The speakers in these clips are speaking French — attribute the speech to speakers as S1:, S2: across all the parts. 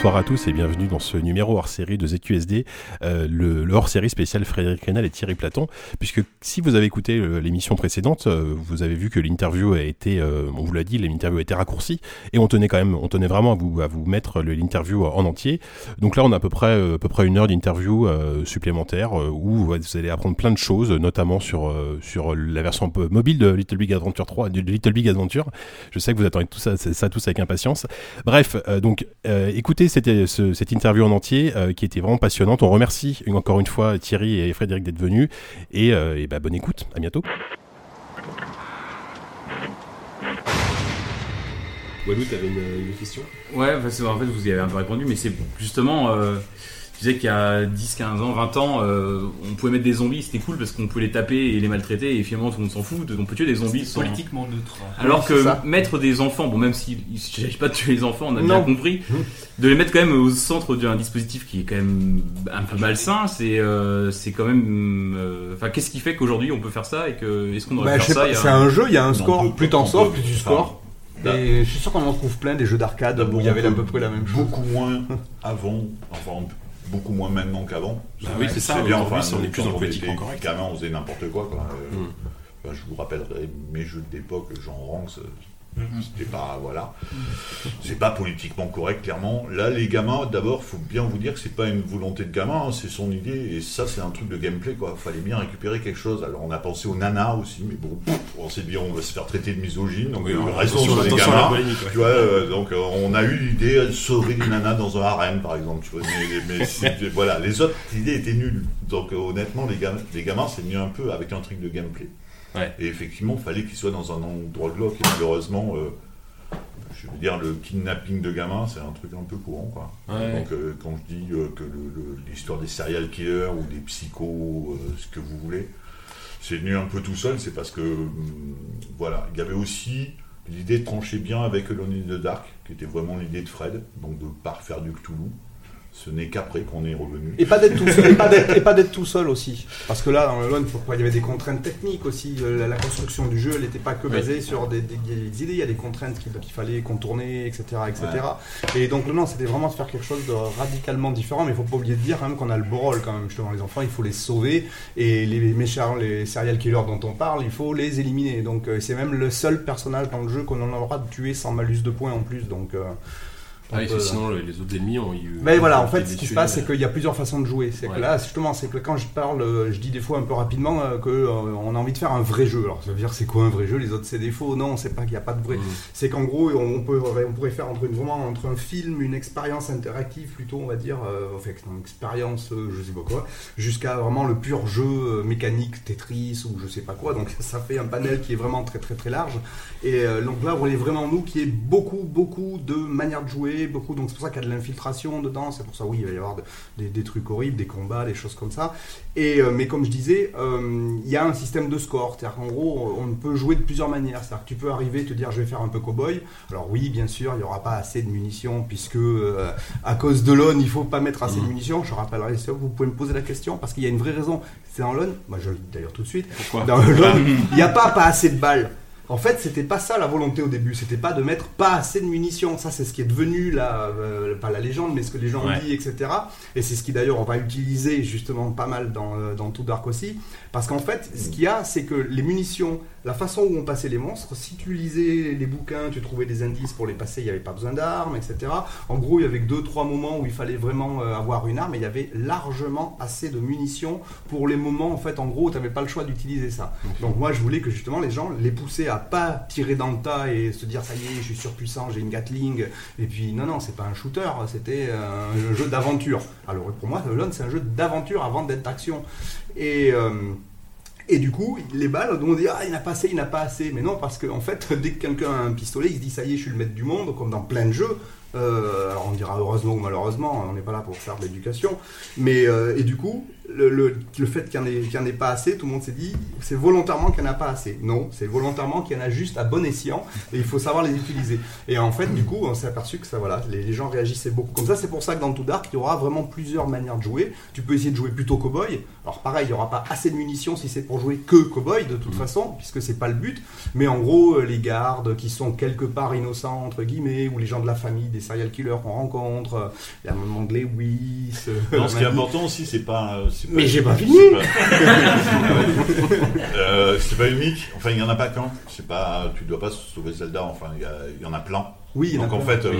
S1: bonsoir à tous et bienvenue dans ce numéro hors série de ZQSD, euh, le, hors série spécial Frédéric Rénal et Thierry Platon. Puisque si vous avez écouté euh, l'émission précédente, euh, vous avez vu que l'interview a été, on vous l'a dit, l'interview a été raccourcie et on tenait quand même, on tenait vraiment à vous, à vous mettre l'interview en entier. Donc là, on a à peu près, à peu près une heure d'interview supplémentaire où vous allez apprendre plein de choses, notamment sur, sur la version mobile de Little Big Adventure 3, de Little Big Adventure. Je sais que vous attendez tout ça, ça tous avec impatience. Bref, donc écoutez cette, cette, interview en entier euh, qui était vraiment passionnante. On remercie encore une fois Thierry et Frédéric d'être venus et, euh, et bah, bonne écoute. À bientôt. Walou, tu avais une, question?
S2: Ouais, en fait, vous y avez un peu répondu, mais c'est justement. Euh, je disais qu'il y a 10, 15 ans, 20 ans, euh, on pouvait mettre des zombies, c'était cool parce qu'on pouvait les taper et les maltraiter et finalement tout le monde s'en fout. On peut tuer des zombies
S3: sans... politiquement neutre.
S2: Alors que mettre des enfants, bon même s'il ne s'agit pas de tuer les enfants, on a bien compris, de les mettre quand même au centre d'un dispositif qui est quand même un peu malsain, c'est euh, c'est quand même. Euh, enfin, qu'est-ce qui fait qu'aujourd'hui on peut faire ça et que est-ce qu'on aurait bah, faire ça
S4: C'est un jeu, il y a un score. plus t'en sors, plus tu scores. Et je suis sûr qu'on en trouve plein des jeux d'arcade où il y avait à peu près la même chose.
S5: Beaucoup moins avant, enfin beaucoup moins maintenant qu'avant.
S1: Bah oui, c'est ça.
S5: bien. Enfin, on est plus dans le politique encore. Gamin, on faisait n'importe quoi. quoi. Mm. je vous rappellerai mes jeux d'époque, Jean Mhm. C'était pas voilà, c'est pas politiquement correct clairement. Là, les gamins, d'abord, faut bien vous dire que c'est pas une volonté de gamin, hein, c'est son idée et ça, c'est un truc de gameplay quoi. Fallait bien récupérer quelque chose. Alors, on a pensé au nana aussi, mais bon, on s'est dit on va se faire traiter de misogyne, donc oui, euh, raison sur les gamins. Tu vois, euh, donc euh, on a eu l'idée de sauver les nanas dans un harem par exemple. Tu vois, mais, voilà, les autres idées étaient nulles. Donc honnêtement, les gamins, les gamins, c'est mieux un peu avec un truc de gameplay. Et effectivement, il fallait qu'il soit dans un endroit glauque. Et malheureusement, euh, je veux dire, le kidnapping de gamins, c'est un truc un peu courant. Quoi. Donc, euh, quand je dis euh, que l'histoire des serial killers ou des psychos, ce que vous voulez, c'est venu un peu tout seul, c'est parce que, hum, voilà, il y avait aussi l'idée de trancher bien avec Alone in the Dark, qui était vraiment l'idée de Fred, donc de ne pas refaire du Cthulhu ce n'est qu'après qu'on est revenu.
S4: Et pas d'être tout seul, et pas d'être tout seul aussi. Parce que là, dans le Lone, pourquoi il y avait des contraintes techniques aussi. Euh, la, construction du jeu, elle n'était pas que basée sur des, idées. Il y a des contraintes qu'il fallait contourner, etc., etc. Et donc non, c'était vraiment de faire quelque chose de radicalement différent. Mais il faut pas oublier de dire quand même qu'on a le beau rôle quand même. Justement, les enfants, il faut les sauver et les méchants, les serial killers dont on parle, il faut les éliminer. Donc euh, c'est même le seul personnage dans le jeu qu'on en aura de tuer sans malus de points en plus. Donc euh,
S1: ah sinon les autres ennemis ont eu.
S4: Mais voilà, en fait, ce qui se passe, c'est qu'il y a plusieurs façons de jouer. C'est que là, justement, c'est que quand je parle, euh, je dis des fois un peu rapidement euh, qu'on euh, a envie de faire un vrai jeu. Alors, ça veut dire, c'est quoi un vrai jeu? Les autres, c'est des faux. Non, c'est pas qu'il n'y a pas de vrai. Mm. C'est qu'en gros, on, peut, on pourrait faire entre une, vraiment entre un film, une expérience interactive, plutôt, on va dire, enfin, une expérience, je sais pas quoi, jusqu'à vraiment le pur jeu mécanique, Tetris ou je sais pas quoi. Donc, ça fait un panel qui est vraiment très, très, très large. Et donc là, on est vraiment nous qui est beaucoup, beaucoup de manières de jouer beaucoup, donc c'est pour ça qu'il y a de l'infiltration dedans, c'est pour ça, oui, il va y avoir des, trucs horribles, des combats, des choses comme ça. Et, euh, mais comme je disais, euh, il y a un système de score, c'est-à-dire qu'en gros, on peut jouer de plusieurs manières, c'est-à-dire que tu peux arriver et te dire, je vais faire un peu cowboy. Alors oui, bien sûr, il n'y aura pas assez de munitions, puisque euh, à cause de l'ON, il faut pas mettre assez de mmh. munitions. Je rappellerai ça, vous pouvez me poser la question, parce qu'il y a une vraie raison. C'est dans l'ON, moi je le dis d'ailleurs tout de suite,
S1: Pourquoi?
S4: Dans l'ON, il n'y a pas, pas assez de balles. En fait, c'était pas ça la volonté au début. C'était pas de mettre pas assez de munitions. Ça, c'est ce qui est devenu la, euh, pas la légende, mais ce que les gens ont dit, etc. Et c'est ce qui d'ailleurs on va utiliser justement pas mal dans, euh, dans tout Dark aussi. Parce qu'en fait, ce qu'il y a, c'est que les munitions, la façon où on passait les monstres, si tu lisais les bouquins, tu trouvais des indices pour les passer, il n'y avait pas besoin d'armes, etc. En gros, il y avait deux, trois moments où il fallait vraiment euh, avoir une arme, et il y avait largement assez de munitions pour les moments, en fait, en gros, tu n'avais pas le choix d'utiliser ça. Donc moi, je voulais que justement les gens les poussaient à pas tirer dans le tas et se dire ça y est, je suis surpuissant, j'ai une Gatling. Et puis non, non, c'est pas un shooter, c'était un jeu d'aventure. Alors pour moi, Lone, c'est un jeu d'aventure avant d'être d'action. Et euh, et du coup, les balles, on dit ah il n'a pas assez, il n'a pas assez. Mais non, parce qu'en en fait, dès que quelqu'un a un pistolet, il se dit ça y est, je suis le maître du monde, comme dans plein de jeux. Euh, alors on dira heureusement ou malheureusement, on n'est pas là pour faire de l'éducation. Mais euh, et du coup, le, le, le fait qu'il n'y en, ait pas assez, tout le monde s'est dit c'est volontairement qu'il n'y en a pas assez. Non, c'est volontairement qu'il y en a juste à bon escient et il faut savoir les utiliser. Et en fait, du coup, on s'est aperçu que ça, voilà, les, gens réagissaient beaucoup comme ça. C'est pour ça que dans tout Dark, il y aura vraiment plusieurs manières de jouer. Tu peux essayer de jouer plutôt cowboy. Alors pareil, il n'y aura pas assez de munitions si c'est pour jouer que cowboy de toute mmh. façon, puisque c'est pas le but. Mais en gros, euh, les gardes qui sont quelque part innocents entre guillemets, ou les gens de la famille des serial killers qu'on rencontre, euh, il y a un moment de Lewis.
S5: Non, ce qui est important aussi, c'est pas
S4: mais j'ai pas fini.
S5: Euh, c'est pas unique. Enfin, il y en a pas qu'un. C'est pas. Tu dois pas sauver Zelda. Enfin, il y, en a plein.
S4: Oui.
S5: Donc en fait.
S2: Euh,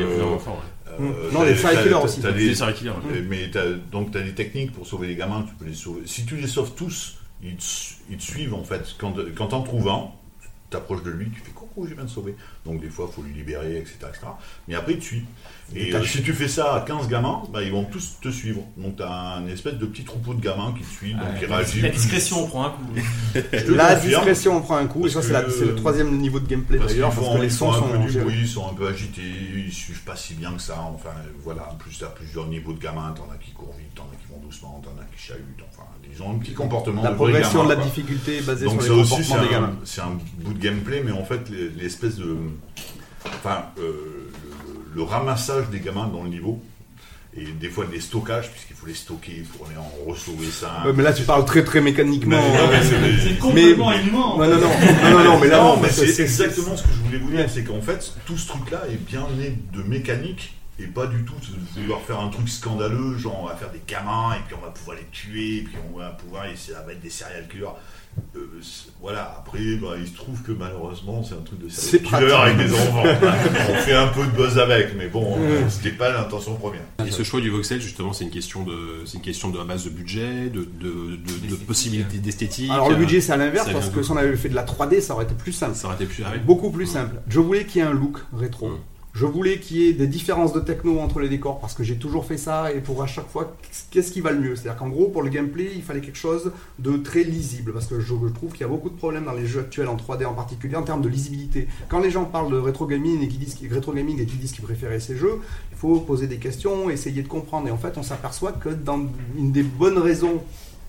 S4: euh, non, les serial killers aussi.
S5: As des, killers. Mais donc tu as des techniques pour sauver les gamins. Tu peux les sauver. Si tu les sauves tous, ils te, suivent en fait. Quand, quand t'en trouves un, tu t'approches de lui, tu fais coucou, je viens de sauver. Donc des fois, il faut lui libérer, etc., etc. Mais après, il te suit. Et euh, si tu fais ça à 15 gamins, bah, ils vont tous te suivre. Donc tu as un espèce de petit troupeau de gamins qui te suivent, donc qui réagissent.
S2: La discrétion, on prend un coup.
S4: la discrétion, on prend un coup. Et ça, c'est le troisième niveau de gameplay d'ailleurs. Parce, que les sons sont.
S5: ils sont un peu agités, ils suivent pas si bien que ça. Enfin, voilà. En plus, tu as plusieurs niveaux de gamins. T'en as qui courent vite, t'en as qui vont doucement, t'en as qui chahutent. Enfin, ils ont un petit comportement.
S4: La progression de la difficulté est basée sur les comportements des gamins.
S5: C'est un bout de gameplay, mais en fait, l'espèce de. Enfin, euh, le ramassage des gamins dans le niveau et des fois des stockages puisqu'il faut les stocker pour aller en ressauver ça.
S4: mais là tu parles très très mécaniquement.
S2: c'est complètement.
S4: Non, non, non, non, non, mais là
S5: non, mais c'est exactement ce que je voulais vous dire, c'est qu'en fait tout ce truc-là est bien né de mécanique et pas du tout de vouloir faire un truc scandaleux, genre on va faire des gamins et puis on va pouvoir les tuer et puis on va pouvoir essayer d'être des serial killers. Euh, voilà, après, bah, il se trouve que malheureusement, c'est un truc de killer avec des enfants. on fait un peu de buzz avec, mais bon, c'était pas l'intention première.
S1: Et ce choix du voxel, justement, c'est une question de, c'est une question de la base de budget, de, de, de, possibilités d'esthétique.
S4: Alors le budget, c'est à l'inverse, parce que si on avait fait de la 3D, ça aurait été plus simple.
S1: Ça aurait été plus,
S4: beaucoup plus simple. Je voulais qu'il y ait un look rétro. Je voulais qu'il y ait des différences de techno entre les décors parce que j'ai toujours fait ça et pour à chaque fois, qu'est-ce qui va le mieux? C'est-à-dire qu'en gros, pour le gameplay, il fallait quelque chose de très lisible parce que je trouve qu'il y a beaucoup de problèmes dans les jeux actuels en 3D en particulier en termes de lisibilité. Quand les gens parlent de rétro gaming et qui disent rétro gaming et qui disent qu'ils préféraient ces jeux, il faut poser des questions, essayer de comprendre et en fait, on s'aperçoit que dans une des bonnes raisons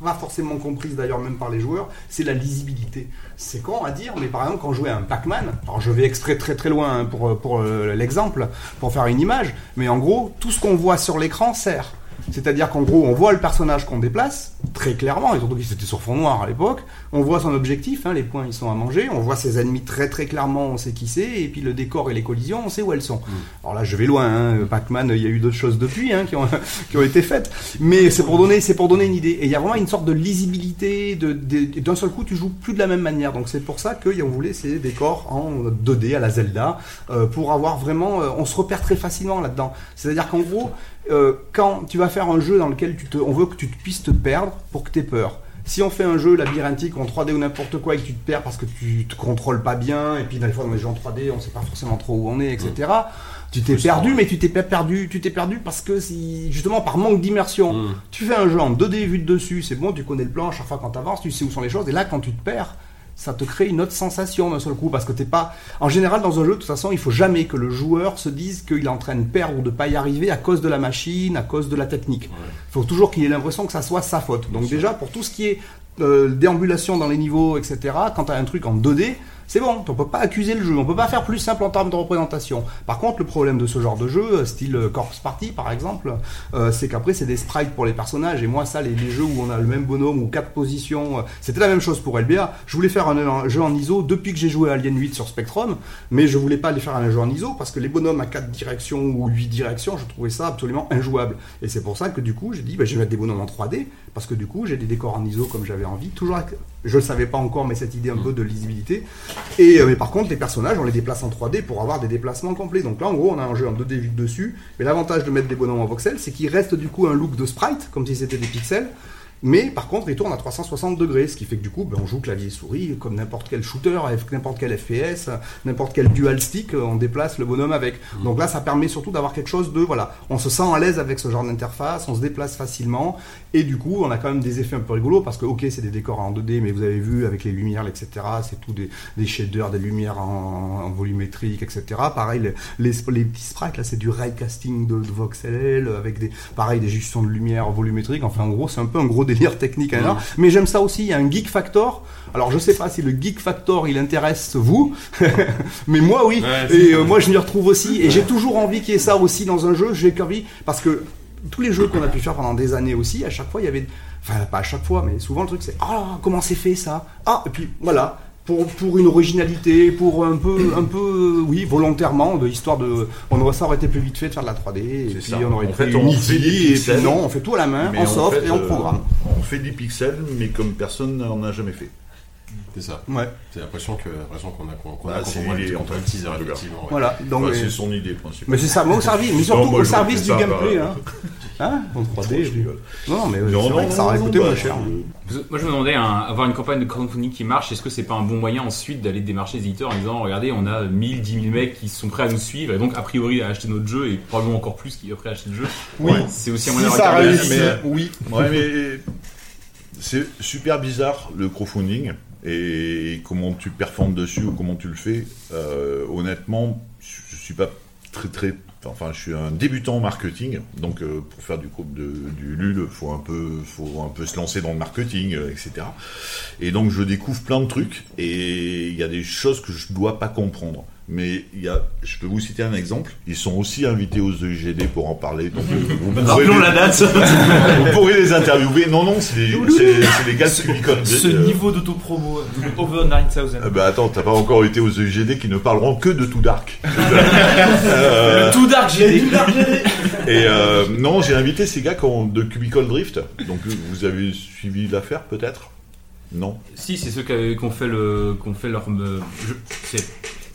S4: pas forcément comprise d'ailleurs même par les joueurs, c'est la lisibilité. C'est con à dire, mais par exemple quand je jouais à un Pac-Man, alors je vais extrait très très loin hein, pour, pour euh, l'exemple, pour faire une image, mais en gros, tout ce qu'on voit sur l'écran sert. C'est-à-dire qu'en gros, on voit le personnage qu'on déplace, très clairement, et surtout qu'il était sur fond noir à l'époque, on voit son objectif, hein, les points ils sont à manger, on voit ses ennemis très très clairement, on sait qui c'est, et puis le décor et les collisions, on sait où elles sont. Mm. Alors là, je vais loin, hein, Pac-Man, il y a eu d'autres choses depuis hein, qui, ont, qui ont été faites, mais c'est pour donner, c'est pour donner une idée. Et il y a vraiment une sorte de lisibilité, de, d'un seul coup, tu joues plus de la même manière. Donc c'est pour ça qu'on voulait ces décors en 2D à la Zelda, euh, pour avoir vraiment, euh, on se repère très facilement là-dedans. C'est-à-dire qu'en gros, euh, quand tu vas faire un jeu dans lequel tu te, on veut que tu puisses te perdre pour que tu aies peur. Si on fait un jeu labyrinthique en 3D ou n'importe quoi et que tu te perds parce que tu te contrôles pas bien, et puis dans les fois dans les jeux en 3D, on sait pas forcément trop où on est, etc. Mm. Tu t'es perdu, mais tu t'es pas perdu, tu t'es perdu parce que si, justement par manque d'immersion, mm. tu fais un jeu en 2D vu de dessus, c'est bon, tu connais le plan, à chaque fois quand tu avances, tu sais où sont les choses, et là quand tu te perds, ça te crée une autre sensation d'un seul coup parce que t'es pas. En général, dans un jeu, de toute façon, il faut jamais que le joueur se dise qu'il est en train de perdre ou de pas y arriver à cause de la machine, à cause de la technique. Il faut toujours qu'il ait l'impression que ça soit sa faute. Donc déjà, pour tout ce qui est euh, déambulation dans les niveaux, etc. Quand tu as un truc en 2D, c'est bon, on peut pas accuser le jeu, on peut pas faire plus simple en termes de représentation. Par contre, le problème de ce genre de jeu, euh, style euh, Corpse Party par exemple, euh, c'est qu'après c'est des sprites pour les personnages. Et moi, ça, les, jeux où on a le même bonhomme ou quatre positions, c'était la même chose pour LBA. Je voulais faire un, jeu en ISO depuis que j'ai joué à Alien 8 sur Spectrum, mais je voulais pas aller faire un jeu en ISO parce que les bonhommes à quatre directions ou huit directions, je trouvais ça absolument injouable. Et c'est pour ça que du coup, j'ai dit, bah, je vais mettre des bonhommes en 3D parce que du coup, j'ai des décors en ISO comme j'avais envie, toujours je ne savais pas encore, mais cette idée un peu de lisibilité. Et, euh, mais par contre, les personnages, on les déplace en 3D pour avoir des déplacements complets. Donc là, en gros, on a un jeu en 2D vu dessus. Mais l'avantage de mettre des bonhommes en voxel, c'est qu'il reste du coup un look de sprite, comme si c'était des pixels. Mais par contre, il tourne à 360 degrés, ce qui fait que du coup, ben, on joue clavier souris comme n'importe quel shooter, n'importe quel FPS, n'importe quel dual stick, on déplace le bonhomme avec. Mm. Donc là, ça permet surtout d'avoir quelque chose de voilà, on se sent à l'aise avec ce genre d'interface, on se déplace facilement, et du coup, on a quand même des effets un peu rigolos parce que ok, c'est des décors en 2D, mais vous avez vu avec les lumières, etc. C'est tout des, des, shaders, des lumières en, volumétrique, etc. Pareil, les, les, petits sprites là, c'est du ray casting de, de voxel avec des, pareil, des gestions de lumière volumétrique. Enfin, en gros, c'est un peu un gros délire technique, hein, mais j'aime ça aussi. Il y a un geek factor. Alors je sais pas si le geek factor il intéresse vous, mais moi oui. et moi je m'y retrouve aussi. Et j'ai toujours envie qu'il y ait ça aussi dans un jeu. J'ai envie parce que tous les jeux qu'on a pu faire pendant des années aussi, à chaque fois il y avait, enfin pas à chaque fois, mais souvent le truc c'est ah comment c'est fait ça? Ah et puis voilà pour, pour une originalité, pour un peu, un peu, oui, volontairement, de histoire de, on aurait ça aurait été plus vite fait de faire de la 3D, et puis on aurait fait, on fait des et non, on fait tout à la main, en soft et en programme.
S5: Euh, on fait des pixels, mais comme personne n'en a jamais fait.
S1: C'est ça.
S4: Ouais.
S1: C'est l'impression que l'impression qu'on a qu'on
S5: bah, a
S1: c'est
S5: le
S1: teaser effectivement.
S4: Voilà. Donc
S5: c'est son idée principale.
S4: Mais c'est ça, mais au service, mais surtout au service du gameplay. Hein. hein En 3D, je rigole. Non, mais c'est vrai que ça aurait coûté moins cher.
S2: Moi, je me demandais, avoir une campagne de crowdfunding qui marche, est-ce que c'est pas un bon moyen ensuite d'aller démarcher les éditeurs en disant, regardez, on a 1000, 10 000 mecs qui sont prêts à nous suivre, et donc a priori à acheter notre jeu, et probablement encore plus qui sont prêts à acheter le jeu.
S4: Oui.
S2: C'est aussi un moyen
S4: de ça réussit,
S5: oui. Ouais, mais c'est super bizarre le crowdfunding et comment tu performes dessus ou comment tu le fais. Euh, honnêtement, je suis pas très très enfin je suis un débutant en marketing donc euh, pour faire du groupe de, du LUL faut un peu faut un peu se lancer dans le marketing euh, etc et donc je découvre plein de trucs et il y a des choses que je dois pas comprendre mais il y a, je peux vous citer un exemple. Ils sont aussi invités aux EGD pour en parler. Donc,
S2: vous Rappelons la date.
S5: vous pourrez les interviewer. Non, non, c'est les, les gars de
S2: Cubicon. Ce niveau d'autopromo, over 9000.
S5: Euh, bah attends, t'as pas encore été aux EGD qui ne parleront que de Tout Dark.
S2: euh, le Tout Dark GD.
S5: Et euh, non, j'ai invité ces gars de Cubicle Drift. Donc vous avez suivi l'affaire peut-être? Non?
S2: Si, c'est ceux qui ont fait le, qu'on fait leur. Euh, c'est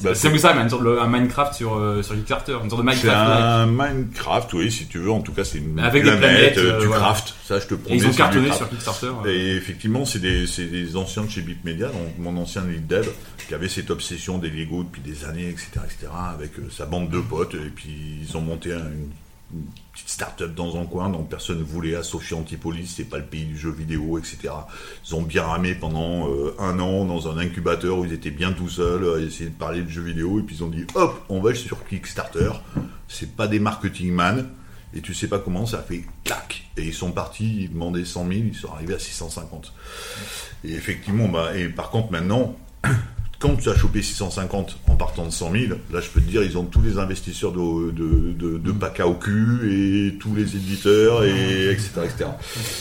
S2: bah, c'est ça, une sorte de, un Minecraft sur, euh, sur Kickstarter, une sorte de Minecraft. C'est
S5: un Minecraft, oui, si tu veux. En tout cas, c'est une Avec planète, des planètes, euh, tu craftes. Ça, je te promets.
S2: Et ils ont cartonné sur Kickstarter.
S5: Et effectivement, c'est des, des, anciens de chez Bitmedia, donc mon ancien lead dev, qui avait cette obsession des Lego depuis des années, etc., etc., avec euh, sa bande de potes. Et puis, ils ont monté une une petite start-up dans un coin dont personne ne voulait à Sophie Antipolis, c'est pas le pays du jeu vidéo, etc. Ils ont bien ramé pendant euh, un an dans un incubateur où ils étaient bien tout seuls à essayer de parler de jeux vidéo et puis ils ont dit hop, on va sur Kickstarter. C'est pas des marketing man et tu sais pas comment ça fait clac et ils sont partis, ils demandaient 100 000, ils sont arrivés à 650. Et effectivement, bah, et par contre maintenant quand tu as chopé 650 en partant de 100 000, là je peux te dire, ils ont tous les investisseurs de, de, de, de PACA au cul et tous les éditeurs, et etc. etc.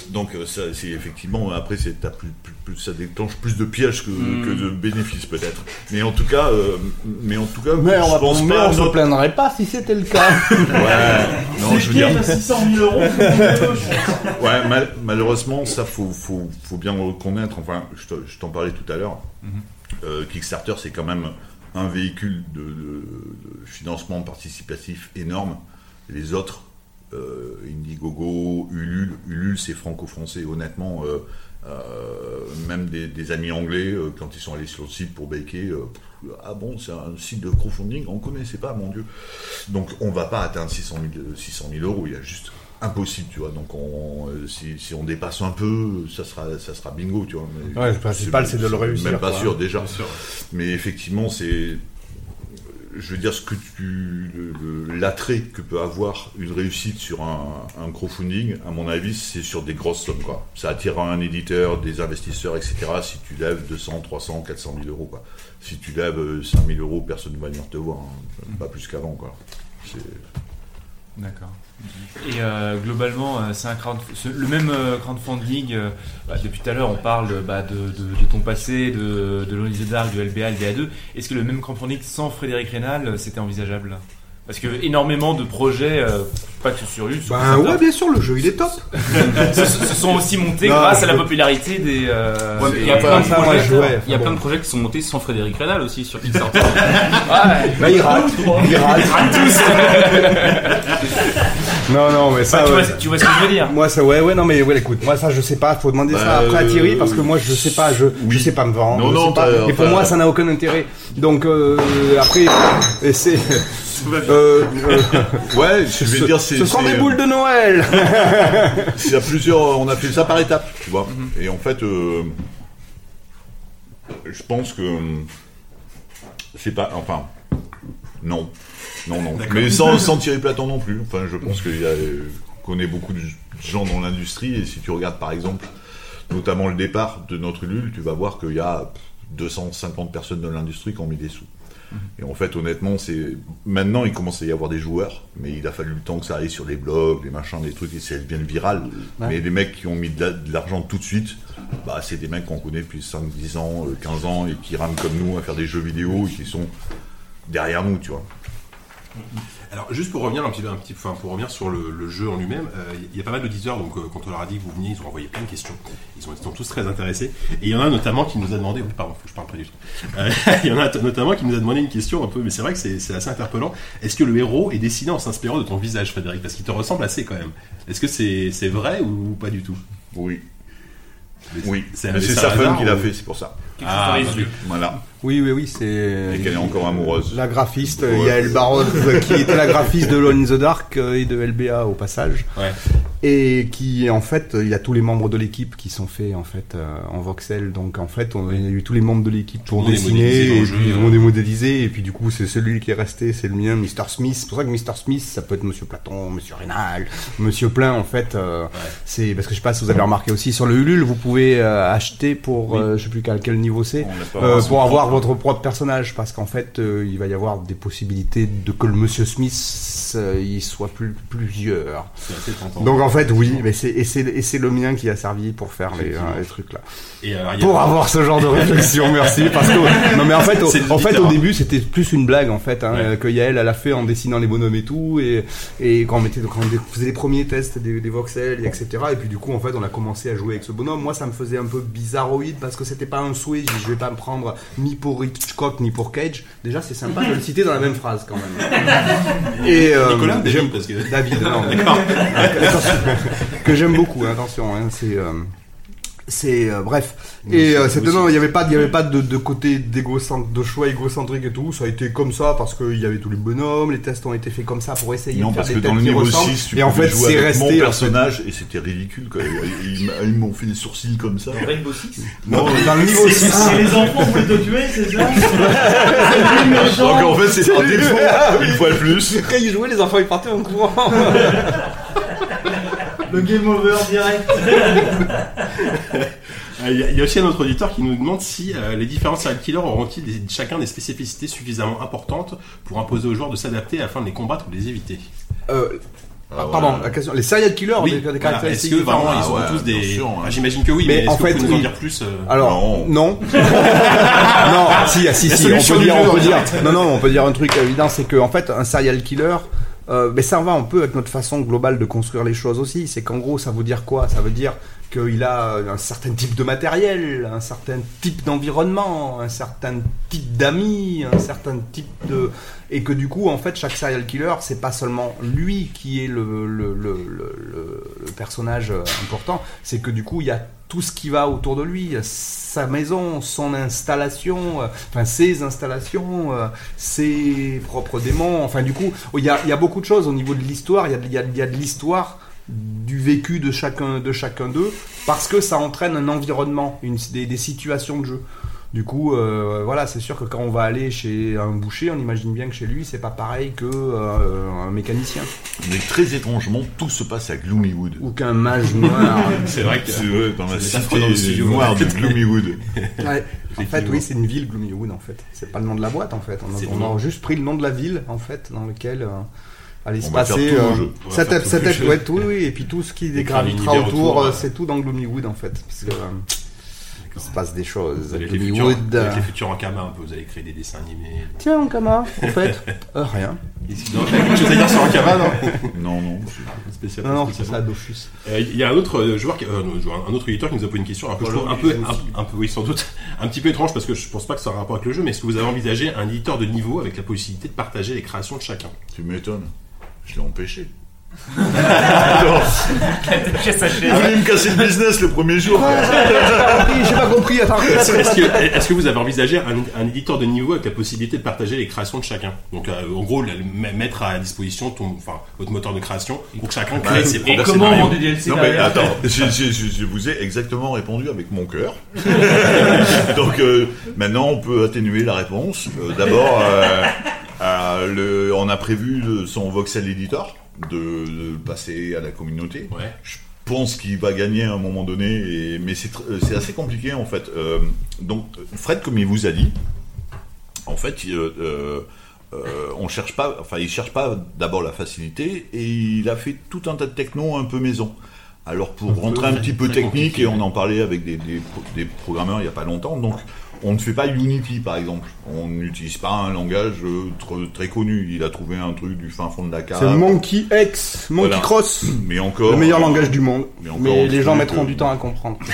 S5: Donc euh, ça, c'est effectivement, après c'est, plus, plus, ça déclenche plus de pièges que, hmm. que de bénéfices peut-être. Mais en tout cas, euh, mais en tout cas,
S4: mais on, pense mais on se plaindrait pas si c'était le cas.
S5: ouais,
S3: non, je veux dire. 600 000 euros.
S5: ouais, malheureusement, ça faut, faut, faut bien le reconnaître. Enfin, je t'en parlais tout à l'heure. Mhm. Euh, Kickstarter, c'est quand même un véhicule de, financement participatif énorme. Les autres, euh, Indiegogo, Ulule, Ulule c'est franco-français. Honnêtement, euh, même des, amis anglais, quand ils sont allés sur le site pour baker, ah bon, c'est un site de crowdfunding, on ne connaissait pas, mon Dieu. Donc on ne va pas atteindre 600 600 000 euros, il y a juste impossible, tu vois. Donc, on, euh, si, on dépasse un peu, ça sera, ça sera bingo, tu vois.
S4: ouais, le principal, c'est de le réussir.
S5: Même pas sûr, déjà. Mais effectivement, c'est. Je veux dire, ce que tu. L'attrait que peut avoir une réussite sur un, un crowdfunding, à mon avis, c'est sur des grosses sommes, quoi. Ça attirera un éditeur, des investisseurs, etc. Si tu lèves 200, 300, 400 000 euros, quoi. Si tu lèves 5 000 euros, personne ne va venir te voir. Hein. Pas plus qu'avant, quoi.
S2: D'accord. Et euh, globalement, euh, c'est un le même euh, crowdfunding. Bah, depuis tout à l'heure, on parle bah, de, de, ton passé, de, de d'Arc, du LBA, LBA2. Est-ce que le même crowdfunding sans Frédéric Rénal, c'était envisageable? Parce que énormément de projets, euh, pas que sur lui.
S4: Ben ouais, bien sûr, le jeu il est top.
S2: se, sont aussi montés grâce à la popularité des. Euh, il y a, plein de, projets, il y a plein de projets qui sont montés sans Frédéric Rénal aussi sur Kickstarter.
S4: ouais, bah, il rate. Il rate. tous. non, non, mais ça.
S2: tu, vois, tu, vois, ce que je veux dire
S4: Moi, ça, ouais, ouais, non, mais ouais, écoute, moi, ça, je sais pas. Faut demander ça bah, après à Thierry parce que moi, je sais pas, je, je sais pas me vendre. Non, non, pas, et pour moi, ça n'a aucun intérêt. Donc, euh, après, c'est.
S5: Euh, euh, ouais, je vais dire,
S4: c'est. Ce sont des boules de Noël.
S5: c'est à plusieurs. On a fait ça par étapes, tu vois. Mhm. Et en fait, euh, je pense que c'est pas. Enfin, non, non, non. Mais sans, sans tirer Platon non plus. Enfin, je pense qu'il y a connaît beaucoup de gens dans l'industrie et si tu regardes par exemple notamment le départ de notre Ulule, tu vas voir qu'il y a 250 personnes de l'industrie qui ont mis des sous. Et en fait, honnêtement, c'est maintenant il commence à y avoir des joueurs, mais il a fallu le temps que ça arrive sur les blogs, les machins, des trucs, et ça devienne viral. Mais les mecs qui ont mis de l'argent tout de suite, bah, c'est des mecs qu'on connaît depuis 5, 10 ans, 15 ans, et qui rament comme nous à faire des jeux vidéo, et qui sont derrière nous, tu vois.
S1: Alors juste pour revenir un petit peu, un petit, enfin, pour revenir sur le, jeu en lui-même, euh, il y a pas mal de teasers, donc euh, quand on leur a dit que vous veniez, ils ont envoyé plein de questions. Ils, sont, sont tous très intéressés. Et il y en a notamment qui nous a demandé, oui, pardon, faut que je parle près du truc. Euh, il y en a notamment qui nous a demandé une question un peu, mais c'est vrai que c'est assez interpellant. Est-ce que le héros est dessiné en s'inspirant de ton visage, Frédéric? Parce qu'il te ressemble assez quand même. Est-ce que c'est vrai ou pas du tout?
S5: Oui. Oui, c'est sa femme qui l'a fait, c'est pour ça.
S2: Ah,
S5: voilà.
S4: Oui, oui, oui, c'est.
S5: Et qu'elle est encore amoureuse.
S4: La graphiste, Yael Barros, qui était la graphiste de Lone in the Dark euh, et de LBA au passage.
S1: Ouais.
S4: Et qui, en fait, il y a tous les membres de l'équipe qui sont faits en fait euh, en voxel. Donc, en fait, on, il y a eu tous les membres de l'équipe pour dessiner, et puis on est modélisé. Et puis, du coup, c'est celui qui est resté, c'est le mien, Mr. Smith. C'est pour ça que Mr. Smith, ça peut être Monsieur Platon, Monsieur Rénal, Monsieur Plein, en fait. Euh, c'est parce que je sais pas si vous avez remarqué aussi sur le Ulule, vous pouvez acheter pour, je sais plus quel, quel niveau c'est, pour avoir votre propre personnage, parce qu'en fait, euh, il va y avoir des possibilités de que le Monsieur Smith euh, il soit plus plusieurs. Donc en fait, oui, mais c'est et c'est le mien qui a servi pour faire les, euh, trucs là. pour avoir ce genre de réflexion, merci. Parce que non mais en fait, au, en fait au début c'était plus une blague en fait hein, que Yael elle a fait en dessinant les bonhommes et tout et et quand on mettait quand on faisait les premiers tests des, des voxels et etc. Et puis du coup en fait on a commencé à jouer avec ce bonhomme. Moi ça me faisait un peu bizarroïde parce que c'était pas un souhait. Je vais pas me prendre ni pour Hitchcock ni pour Cage. Déjà c'est sympa de le citer dans la même phrase quand même.
S1: Et euh, Nicolas, David, parce que...
S4: David, non. que j'aime beaucoup, hein, attention. Hein, c'est euh, c'est euh, bref. Et euh, non il n'y avait pas il y avait pas de, de côté de choix égocentrique et tout. Ça a été comme ça parce qu'il y avait tous les bonhommes les tests ont été faits comme ça pour essayer
S5: non,
S4: de faire
S5: parce que dans le niveau 6 tu et en fait c'est resté mon personnage et c'était ridicule quoi. ils, m'ont fait des sourcils comme ça.
S2: Dans Rainbow 6
S5: non
S4: dans le niveau 6
S3: c'est les enfants vous les tuer c'est ça
S5: donc en fait c'est un défaut une fois de plus.
S4: Quand ils jouaient les enfants ils partaient en courant
S3: le game over direct.
S1: Il y, a aussi un autre auditeur qui nous demande si euh, les différents serial killers auront-ils chacun des spécificités suffisamment importantes pour imposer aux joueurs de s'adapter afin de les combattre ou de les éviter.
S4: Euh, ah, pardon, la question, les serial killers
S1: oui, ont des, caractéristiques. Est-ce que vraiment ils ont tous des. Ah, j'imagine que oui, mais, en fait, vous nous en dire plus euh,
S4: Alors, non. Non, non si, si, si, on peut dire, on peut dire. Non, non, on peut dire un truc évident, c'est qu'en en fait, un serial killer, euh, mais ça va un peu avec notre façon globale de construire les choses aussi. C'est qu'en gros, ça veut dire quoi? Ça veut dire qu'il a un certain type de matériel, un certain type d'environnement, un certain type d'amis, un certain type de... Et que du coup, en fait, chaque serial killer, c'est pas seulement lui qui est le, personnage important, c'est que du coup, il y a tout ce qui va autour de lui, sa maison, son installation, euh, enfin ses installations, euh, ses propres démons. Enfin, du coup, il y a, y a beaucoup de choses au niveau de l'histoire. Il y, a, y a, de l'histoire du vécu de chacun de chacun d'eux parce que ça entraîne un environnement, une, des, des situations de jeu. Du coup, euh, voilà, c'est sûr que quand on va aller chez un boucher, on imagine bien que chez lui, c'est pas pareil que euh, un mécanicien.
S5: Mais très étrangement, tout se passe à Gloomywood.
S4: Ou qu'un mage noir.
S1: c'est vrai que
S5: c'est dans la cité noire de Gloomywood.
S4: ouais. En fait, oui, c'est une ville Gloomywood. En fait, c'est pas le nom de la boîte. En fait, on a, juste pris le nom de la ville, en fait, dans lequel. Euh, allait se passer cette tête, ouais, tout, oui, et puis tout ce qui gravitera autour, c'est tout dans Gloomywood en fait. Parce que, il se passe des choses.
S1: Avec les, futurs, avec les futurs en Kama, vous allez créer des dessins animés.
S4: Tiens, en Kama, en fait. euh, rien.
S1: Non, quelque chose à dire sur en Kama, non
S5: Non, non.
S4: Spécial, non, non, c'est ça, Dofus.
S1: Euh, il y a un autre euh, joueur, euh, un autre éditeur qui nous a posé une question un peu, un, peu un, peu, oui, sans doute, un petit peu étrange parce que je pense pas que ça a un rapport avec le jeu, mais est-ce que vous avez envisagé un éditeur de niveau avec la possibilité de partager les créations de chacun?
S5: Tu m'étonnes. Je l'ai empêché.
S2: Il
S5: voulait me casser le business le premier jour.
S4: J'ai pas compris.
S1: Est-ce que, vous avez envisagé un, éditeur de niveau avec la possibilité de partager les créations de chacun? Donc, euh, en gros, mettre à disposition ton, enfin, votre moteur de création pour que chacun crée ses propres
S2: Et comment vendre des DLC
S5: Non, mais attends, je, vous ai exactement répondu avec mon cœur. Donc, euh, maintenant, on peut atténuer la réponse. Euh, d'abord, on a prévu son voxel editor de, passer à la communauté.
S1: Ouais.
S5: pense qu'il va gagner à un moment donné, et, mais c'est euh, c'est assez compliqué en fait. Euh, donc Fred, comme il vous a dit, en fait, il, euh, on cherche pas, enfin, il cherche pas d'abord la facilité, et il a fait tout un tas de techno un peu maison. Alors pour rentrer un petit peu technique, et on en parlait avec des, des, des programmeurs il y a pas longtemps, donc on ne fait pas Unity par exemple. On n'utilise pas un langage euh, tr- très connu. Il a trouvé un truc du fin fond de la cave.
S4: C'est Monkey X, Monkey
S5: Voilà.
S4: Cross,
S5: Mais encore.
S4: le meilleur langage du monde.
S5: Mais encore
S4: Mais les gens mettront
S5: euh,
S4: du temps à comprendre.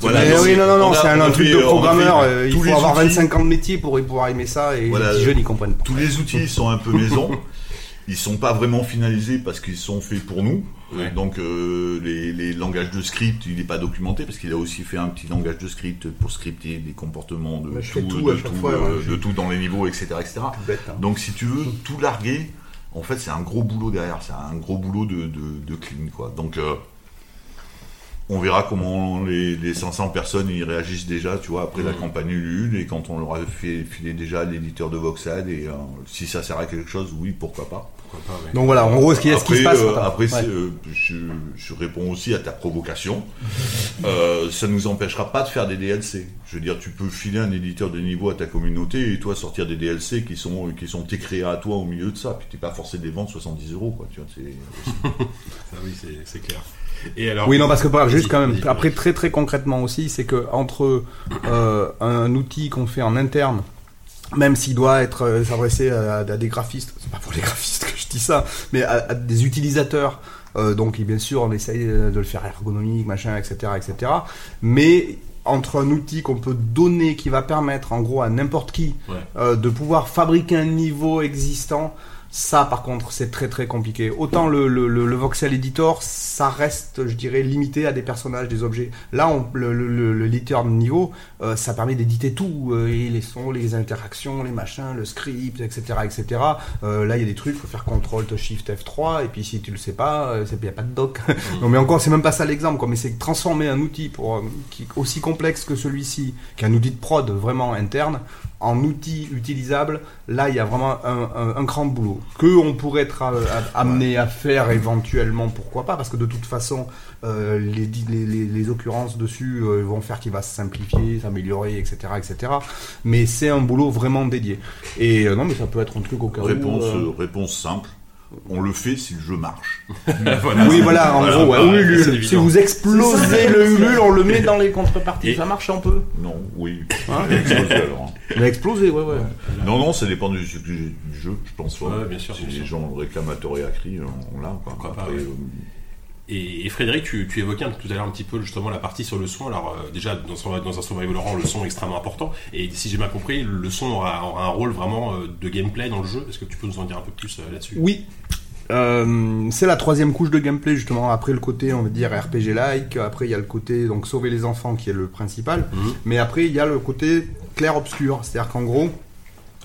S5: Voilà,
S4: Mais oui, non, non, non, c'est un, truc de
S5: fait
S4: programmeur. euh, il faut
S5: les
S4: avoir
S5: outils.
S4: 25 ans de métier pour pouvoir aimer ça et
S5: Voilà.
S4: les petits jeunes ils comprennent pas.
S5: Tous les outils sont un peu maison. Ils sont pas vraiment finalisés parce qu'ils sont faits pour nous.
S1: Ouais.
S5: Donc euh, les, les langages de script, il n'est pas documenté parce qu'il a aussi fait un petit langage de script pour scripter des comportements de tout,
S4: fais tout
S5: de,
S4: à chaque
S5: tout,
S4: fois,
S5: euh,
S4: ouais,
S5: de tout dans les niveaux, etc., etc.
S4: Bête, hein.
S5: Donc si tu veux tout larguer, en fait c'est un gros boulot derrière, c'est un gros boulot de, de, de clean quoi. Donc euh, on verra comment les, les 500 personnes y réagissent déjà, tu vois, après la campagne Ulule et quand on leur a fait filer déjà l'éditeur de Voxad et euh, si ça sert à quelque chose, oui, pourquoi pas.
S1: Pourquoi pas, ouais.
S4: Donc voilà, en gros, ce qui, ce qui se passe.
S5: euh, après,
S4: Ouais.
S5: euh, je, je réponds aussi à ta provocation. Euh, ça nous empêchera pas de faire des DLC. Je veux dire, tu peux filer un éditeur de niveau à ta communauté et toi sortir des DLC qui sont qui sont tes créés à toi au milieu de ça. Puis t'es pas forcé de les vendre 70 euros, quoi. Tu vois, c'est
S1: Ah oui, c'est- clair. Et alors,
S4: Oui, non, parce que par- juste quand même, après très très concrètement aussi, c'est que entre euh, un outil qu'on fait en interne, même s'il doit être euh, s'adresser à, à des graphistes, c'est pas pour les graphistes que je dis ça, mais à, à des utilisateurs, euh, donc bien sûr on essaye de le faire ergonomique, machin, etc., etc. Mais entre un outil qu'on peut donner qui va permettre en gros à n'importe qui
S1: Ouais.
S4: euh, de pouvoir fabriquer un niveau existant, ça par contre c'est très très compliqué. Autant le, le, le, le voxel editor, ça reste je dirais limité à des personnages, des objets. Là on, le, le, le, le l'éditeur de niveau, euh, ça permet d'éditer tout, euh, et les sons, les interactions, les machins, le script, etc. etc. Euh, là il y a des trucs, faut faire CTRL, Shift, F3, et puis si tu le sais pas, il n'y a pas de doc. non mais encore c'est même pas ça l'exemple, quoi. mais c'est transformer un outil pour, qui est aussi complexe que celui-ci, qu'un outil de prod vraiment interne, en outil utilisable, là il y a vraiment un, un, un cran de boulot que on pourrait être amené à faire éventuellement, pourquoi pas, parce que de toute façon euh, les, les, les, les occurrences dessus euh, vont faire qu'il va se simplifier, s'améliorer, etc., etc. Mais c'est un boulot vraiment dédié. Et euh, non, mais ça peut être un truc au cas
S5: réponse simple. On le fait si le jeu marche.
S1: voilà,
S4: Oui, voilà, en
S1: voilà,
S4: gros, ouais. Si vous explosez le Ulule, on le met dans les contreparties.
S1: Et-
S4: Ça marche un peu.
S5: Non, oui.
S4: Hein
S5: Il a explosé, alors, hein.
S4: Il a explosé, ouais, ouais.
S5: Non, non, ça dépend du, du- du jeu, je pense.
S1: Ouais, bien sûr,
S5: Si
S1: bien
S5: les
S1: sûr.
S5: gens à tort et à cri, on, on l'a.
S1: pas,
S5: Après,
S1: ouais.
S5: euh,
S1: Et, et Frédéric, tu, tu évoquais tout à l'heure un petit peu justement la partie sur le son. Alors euh, déjà dans, son- dans un survival horror, le son est extrêmement important. Et si j'ai bien compris, le son aura, aura un rôle vraiment euh, de gameplay dans le jeu. Est-ce que tu peux nous en dire un peu plus euh, là-dessus?
S4: Oui. C'est la troisième couche de gameplay justement après le côté on va dire RPG like après il y a le côté donc sauver les enfants qui est le principal
S1: Mhm.
S4: mais après il y a le côté clair obscur c'est à dire qu'en gros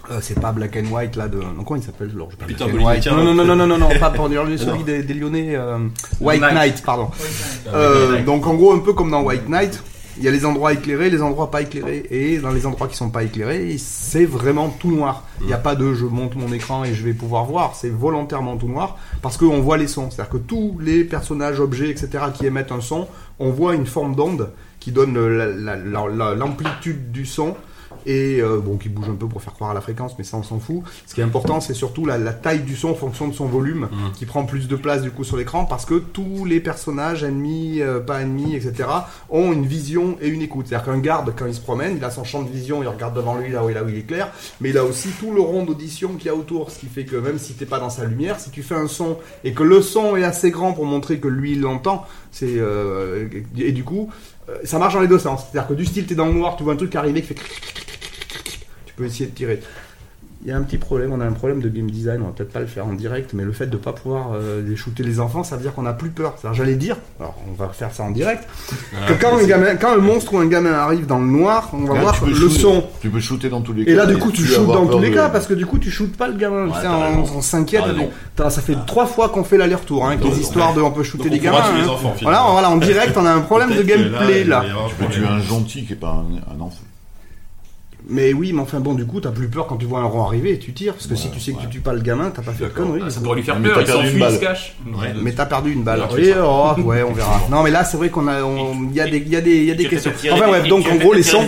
S4: euh, c'est pas black and white là de non, comment il s'appelle alors, je sais pas,
S1: Peter
S4: black and white.
S1: tiens,
S4: non, non non non non non non pas pour dire
S1: Non.
S4: celui des, des Lyonnais euh, White
S2: Knight.
S4: Knight pardon Euh, donc en gros un peu comme dans White Knight, il y a les endroits éclairés, les endroits pas éclairés, et dans les endroits qui sont pas éclairés, c'est vraiment tout noir. Il n'y a pas de je monte mon écran et je vais pouvoir voir, c'est volontairement tout noir parce qu'on voit les sons. C'est-à-dire que tous les personnages, objets, etc. qui émettent un son, on voit une forme d'onde qui donne la- la- la- la- l'amplitude du son et euh, bon qui bouge un peu pour faire croire à la fréquence mais ça on s'en fout. Ce qui est important c'est surtout la, la taille du son en fonction de son volume
S1: Mhm.
S4: qui prend plus de place du coup sur l'écran parce que tous les personnages ennemis euh, pas ennemis etc ont une vision et une écoute. C'est à dire qu'un garde quand il se promène il a son champ de vision il regarde devant lui là où il, là où il est clair mais il a aussi tout le rond d'audition qu'il y a autour ce qui fait que même si t'es pas dans sa lumière si tu fais un son et que le son est assez grand pour montrer que lui il l'entend c'est euh, et du coup euh, ça marche dans les deux sens. C'est à dire que du style t'es dans le noir tu vois un truc arriver qui fait tu peux essayer de tirer. Il y a un petit problème, on a un problème de game design, on va peut-être pas le faire en direct, mais le fait de pas pouvoir euh, les shooter les enfants, ça veut dire qu'on a plus peur. C'est-à-dire, j'allais dire, alors on va faire ça en direct, que quand un, gamin, quand un monstre ou un gamin arrive dans le noir, on va
S5: Là,
S4: voir
S5: tu peux
S4: le
S5: shooter-
S4: son.
S5: Tu peux shooter dans tous les cas.
S4: Et là, du coup, tu shootes dans tous les
S5: de-
S4: cas, parce que du coup, tu shootes pas le gamin.
S5: Ouais,
S4: on, s'inquiète. Ça fait trois fois qu'on fait l'aller-retour, hein, avec les histoires de on peut shooter les gamins. hein.
S1: enfants,
S4: Voilà, en direct, on a un problème de gameplay là.
S5: Tu peux tuer un gentil qui est pas un enfant.
S4: Mais oui, mais enfin bon, du coup, t'as plus peur quand tu vois un rond arriver et tu tires, parce que si tu sais que tu tues pas le gamin, t'as pas fait de conneries.
S2: Ah, ça pourrait lui faire
S5: Mais
S2: peur,
S5: t'as
S2: il
S5: perdu une
S2: s'enfuit, il
S5: balle.
S2: se cache.
S1: Ouais.
S4: Mais t'as perdu une balle.
S1: Ça.
S4: oh, ouais, on verra. Non, mais là, c'est vrai qu'on a, il y a des, il y a des, il y a des questions. Enfin bref,
S6: et
S4: donc en gros, les sons.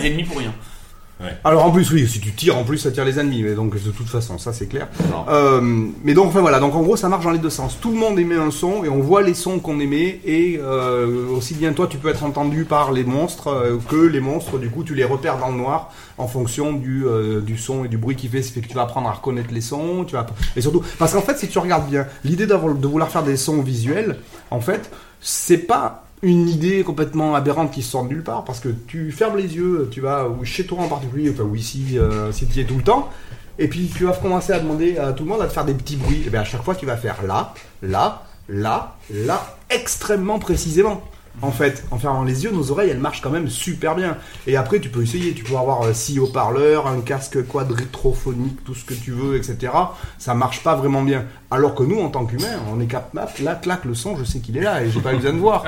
S4: Alors en plus, oui, si tu tires, en plus, ça tire les ennemis. Mais donc de toute façon, ça c'est clair. Euh, mais donc enfin voilà, donc en gros, ça marche dans les deux sens. Tout le monde émet un son et on voit les sons qu'on émet et euh, aussi bien toi, tu peux être entendu par les monstres euh, que les monstres. Du coup, tu les repères dans le noir en fonction du du son et du bruit qu'il fait. Ça fait que tu vas apprendre à reconnaître les sons. Tu vas et surtout parce qu'en fait, si tu regardes bien, l'idée de vouloir faire des sons visuels, en fait, c'est pas une idée complètement aberrante qui sort de nulle part parce que tu fermes les yeux, tu vas ou chez toi en particulier, enfin ou ici euh, si tu y es tout le temps, et puis tu vas commencer à demander à tout le monde à te faire des petits bruits. Et bien à chaque fois tu vas faire là, là, là, là, extrêmement précisément. En fait, en fermant les yeux, nos oreilles elles marchent quand même super bien. Et après tu peux essayer, tu peux avoir 6 haut-parleurs, un casque quadritrophonique, tout ce que tu veux, etc. Ça marche pas vraiment bien. Alors que nous en tant qu'humains, on est capable, là, clac, le son, je sais qu'il est là et j'ai pas besoin de voir.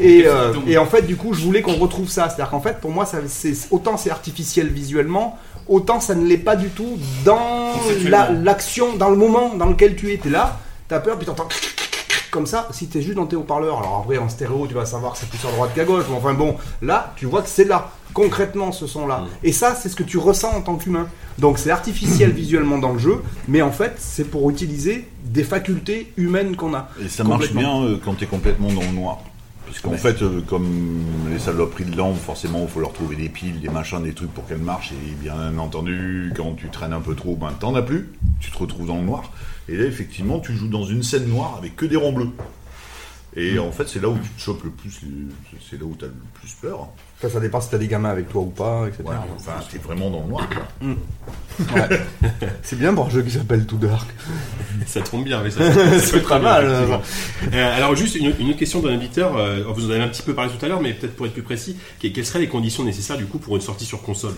S4: Et, euh, et en fait, du coup, je voulais qu'on retrouve ça. C'est-à-dire qu'en fait, pour moi, ça, autant c'est artificiel visuellement, autant ça ne l'est pas du tout dans la- l'action, dans le moment dans lequel tu es. T'es là, t'as peur, puis t'entends comme ça. Si t'es juste dans tes haut-parleurs, alors en vrai, en stéréo, tu vas savoir que c'est plus à droite qu'à gauche. Mais enfin bon, là, tu vois que c'est là. Concrètement, ce son-là. Et ça, c'est ce que tu ressens en tant qu'humain. Donc, c'est artificiel visuellement dans le jeu, mais en fait, c'est pour utiliser des facultés humaines qu'on a.
S5: Et ça marche bien euh, quand tu es complètement dans le noir. Puisqu'en fait, euh, comme les saloperies de lampe, forcément, il faut leur trouver des piles, des machins, des trucs pour qu'elles marchent. Et bien entendu, quand tu traînes un peu trop, ben t'en as plus. Tu te retrouves dans le noir. Et là, effectivement, tu joues dans une scène noire avec que des ronds bleus. Et en fait, c'est là où tu te chopes le plus, les- c'est là où tu as le plus peur.
S4: Ça, ça dépend si t'as des gamins avec toi ou pas, etc.
S5: Ouais, enfin, t'es vraiment dans le noir. quoi.
S4: Ouais. c'est bien pour un jeu qui s'appelle Too Dark.
S1: Ça tombe bien, mais ça,
S4: C'est
S1: peut être
S4: pas mal.
S1: Euh, alors juste une, une autre question d'un auditeur, euh, vous en avez un petit peu parlé tout à l'heure, mais peut-être pour être plus précis, que- quelles seraient les conditions nécessaires du coup pour une sortie sur console?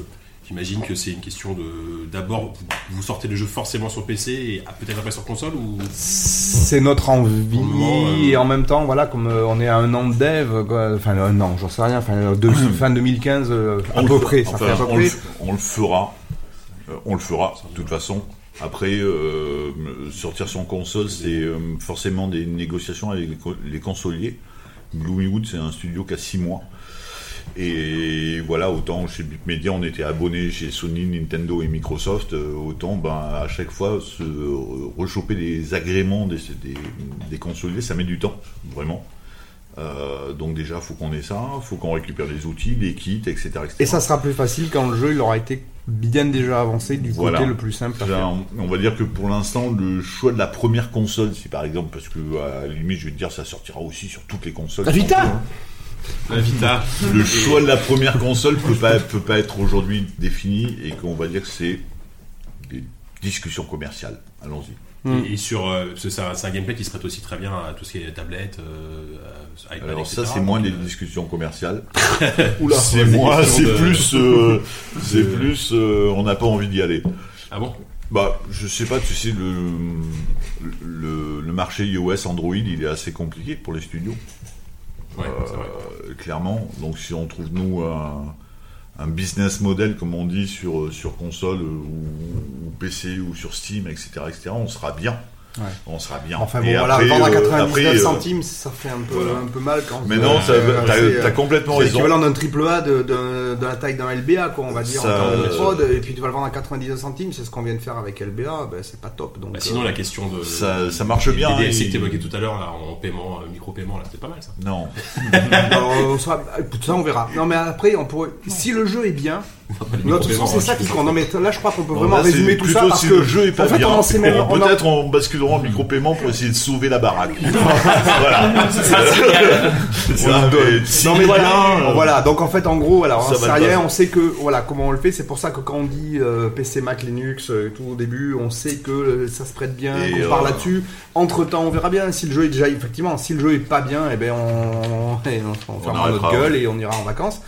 S1: J'imagine que c'est une question de d'abord vous, sortez le jeu forcément sur PC et peut-être après sur console ou?
S4: C'est notre envie
S1: moment, euh,
S4: et en même temps, voilà, comme euh, on est à un an de dev, quoi, enfin un an, j'en sais rien, enfin euh, de- fin 2015 euh, à peu près, ça
S5: enfin,
S4: fait à peu
S5: on, le,
S4: près.
S5: on le fera. Euh, on le fera, de toute façon. Après, euh, sortir sur console, c'est euh, forcément des négociations avec les, co- les consoliers. Gloomywood, c'est un studio qui a 6 mois. Et voilà, autant chez Bitmedia, on était abonné chez Sony, Nintendo et Microsoft, euh, autant ben, à chaque fois se euh, rechoper des agréments des, des, des ça met du temps, vraiment. Euh, donc déjà, faut qu'on ait ça, faut qu'on récupère les outils, les kits, etc. etc.
S4: Et ça sera plus facile quand le jeu il aura été bien déjà avancé du
S5: Voilà.
S4: côté le plus simple à faire.
S5: on, on va dire que pour l'instant, le choix de la première console, si par exemple, parce que à la limite, je vais te dire, ça sortira aussi sur toutes les consoles.
S4: La Vita
S1: la Vita
S5: Le choix de la première console peut pas, peut pas être aujourd'hui défini et qu'on va dire que c'est des discussions commerciales. Allons-y.
S4: Mm.
S1: et, et sur euh, c'est un, gameplay qui se prête aussi très bien à tout ce qui est tablette, euh, iPad,
S5: Alors
S1: etc.
S5: ça, c'est moins des
S1: euh,
S5: discussions commerciales.
S4: Oula.
S5: C'est moins, c'est
S1: de-
S5: plus, euh, c'est plus, euh, on n'a pas envie d'y aller.
S1: Ah bon?
S5: Bah, je sais pas, tu sais, le, le, le marché iOS Android, il est assez compliqué pour les studios.
S1: Ouais.
S5: Euh, clairement. Donc si on trouve nous un, un business model, comme on dit, sur, sur console euh, ou, ou PC ou sur Steam, etc., etc., on sera bien.
S4: Ouais.
S5: On sera bien.
S4: Enfin bon,
S5: Et
S4: voilà,
S5: après,
S4: vendre à
S5: euh,
S4: 99
S5: après, euh,
S4: centimes, ça fait un peu,
S5: voilà.
S4: un peu mal quand
S5: Mais non,
S4: euh,
S5: t'as
S4: c'est,
S5: t'as
S4: euh,
S5: complètement
S4: C'est
S5: raison.
S4: l'équivalent d'un triple A de, de, de la taille d'un LBA, quoi, on va dire,
S5: Ça,
S4: en termes de
S5: euh,
S4: prod, et puis tu vas le vendre à 99 centimes, c'est ce qu'on vient de faire avec LBA, ben, c'est pas top. Donc,
S1: Bah, sinon
S4: euh,
S1: la question de
S5: Ça- ça marche bien,
S1: des DLC
S5: et-
S1: que t'évoquais tout à l'heure là en paiement, euh, micro-paiement là, c'était pas mal ça.
S5: Non.
S4: alors, ça on verra. Non mais après, on pourrait, si le jeu est bien, façon c'est ça qui compte. Non mais là je crois qu'on peut
S5: Non,
S4: vraiment
S5: là,
S4: résumer tout ça parce
S5: si
S4: que
S5: le jeu est pas
S4: en fait,
S5: bien.
S4: on en sait même-
S5: on
S4: en-
S5: Peut-être on basculera en micro-paiement pour essayer de sauver la baraque. voilà. C'est ça,
S4: Non mais voilà,
S5: euh,
S4: voilà. Donc en fait, en gros, voilà, on
S5: Ça
S4: rien, on sait que voilà comment on le fait. C'est pour ça que quand on dit euh, PC, Mac, Linux, euh, et tout au début, on sait que euh, ça se prête bien, qu'on parle là-dessus. Entre temps, on verra bien si le jeu est déjà effectivement, si le jeu est pas bien, eh ben on, on, fermera notre gueule et on ira en vacances.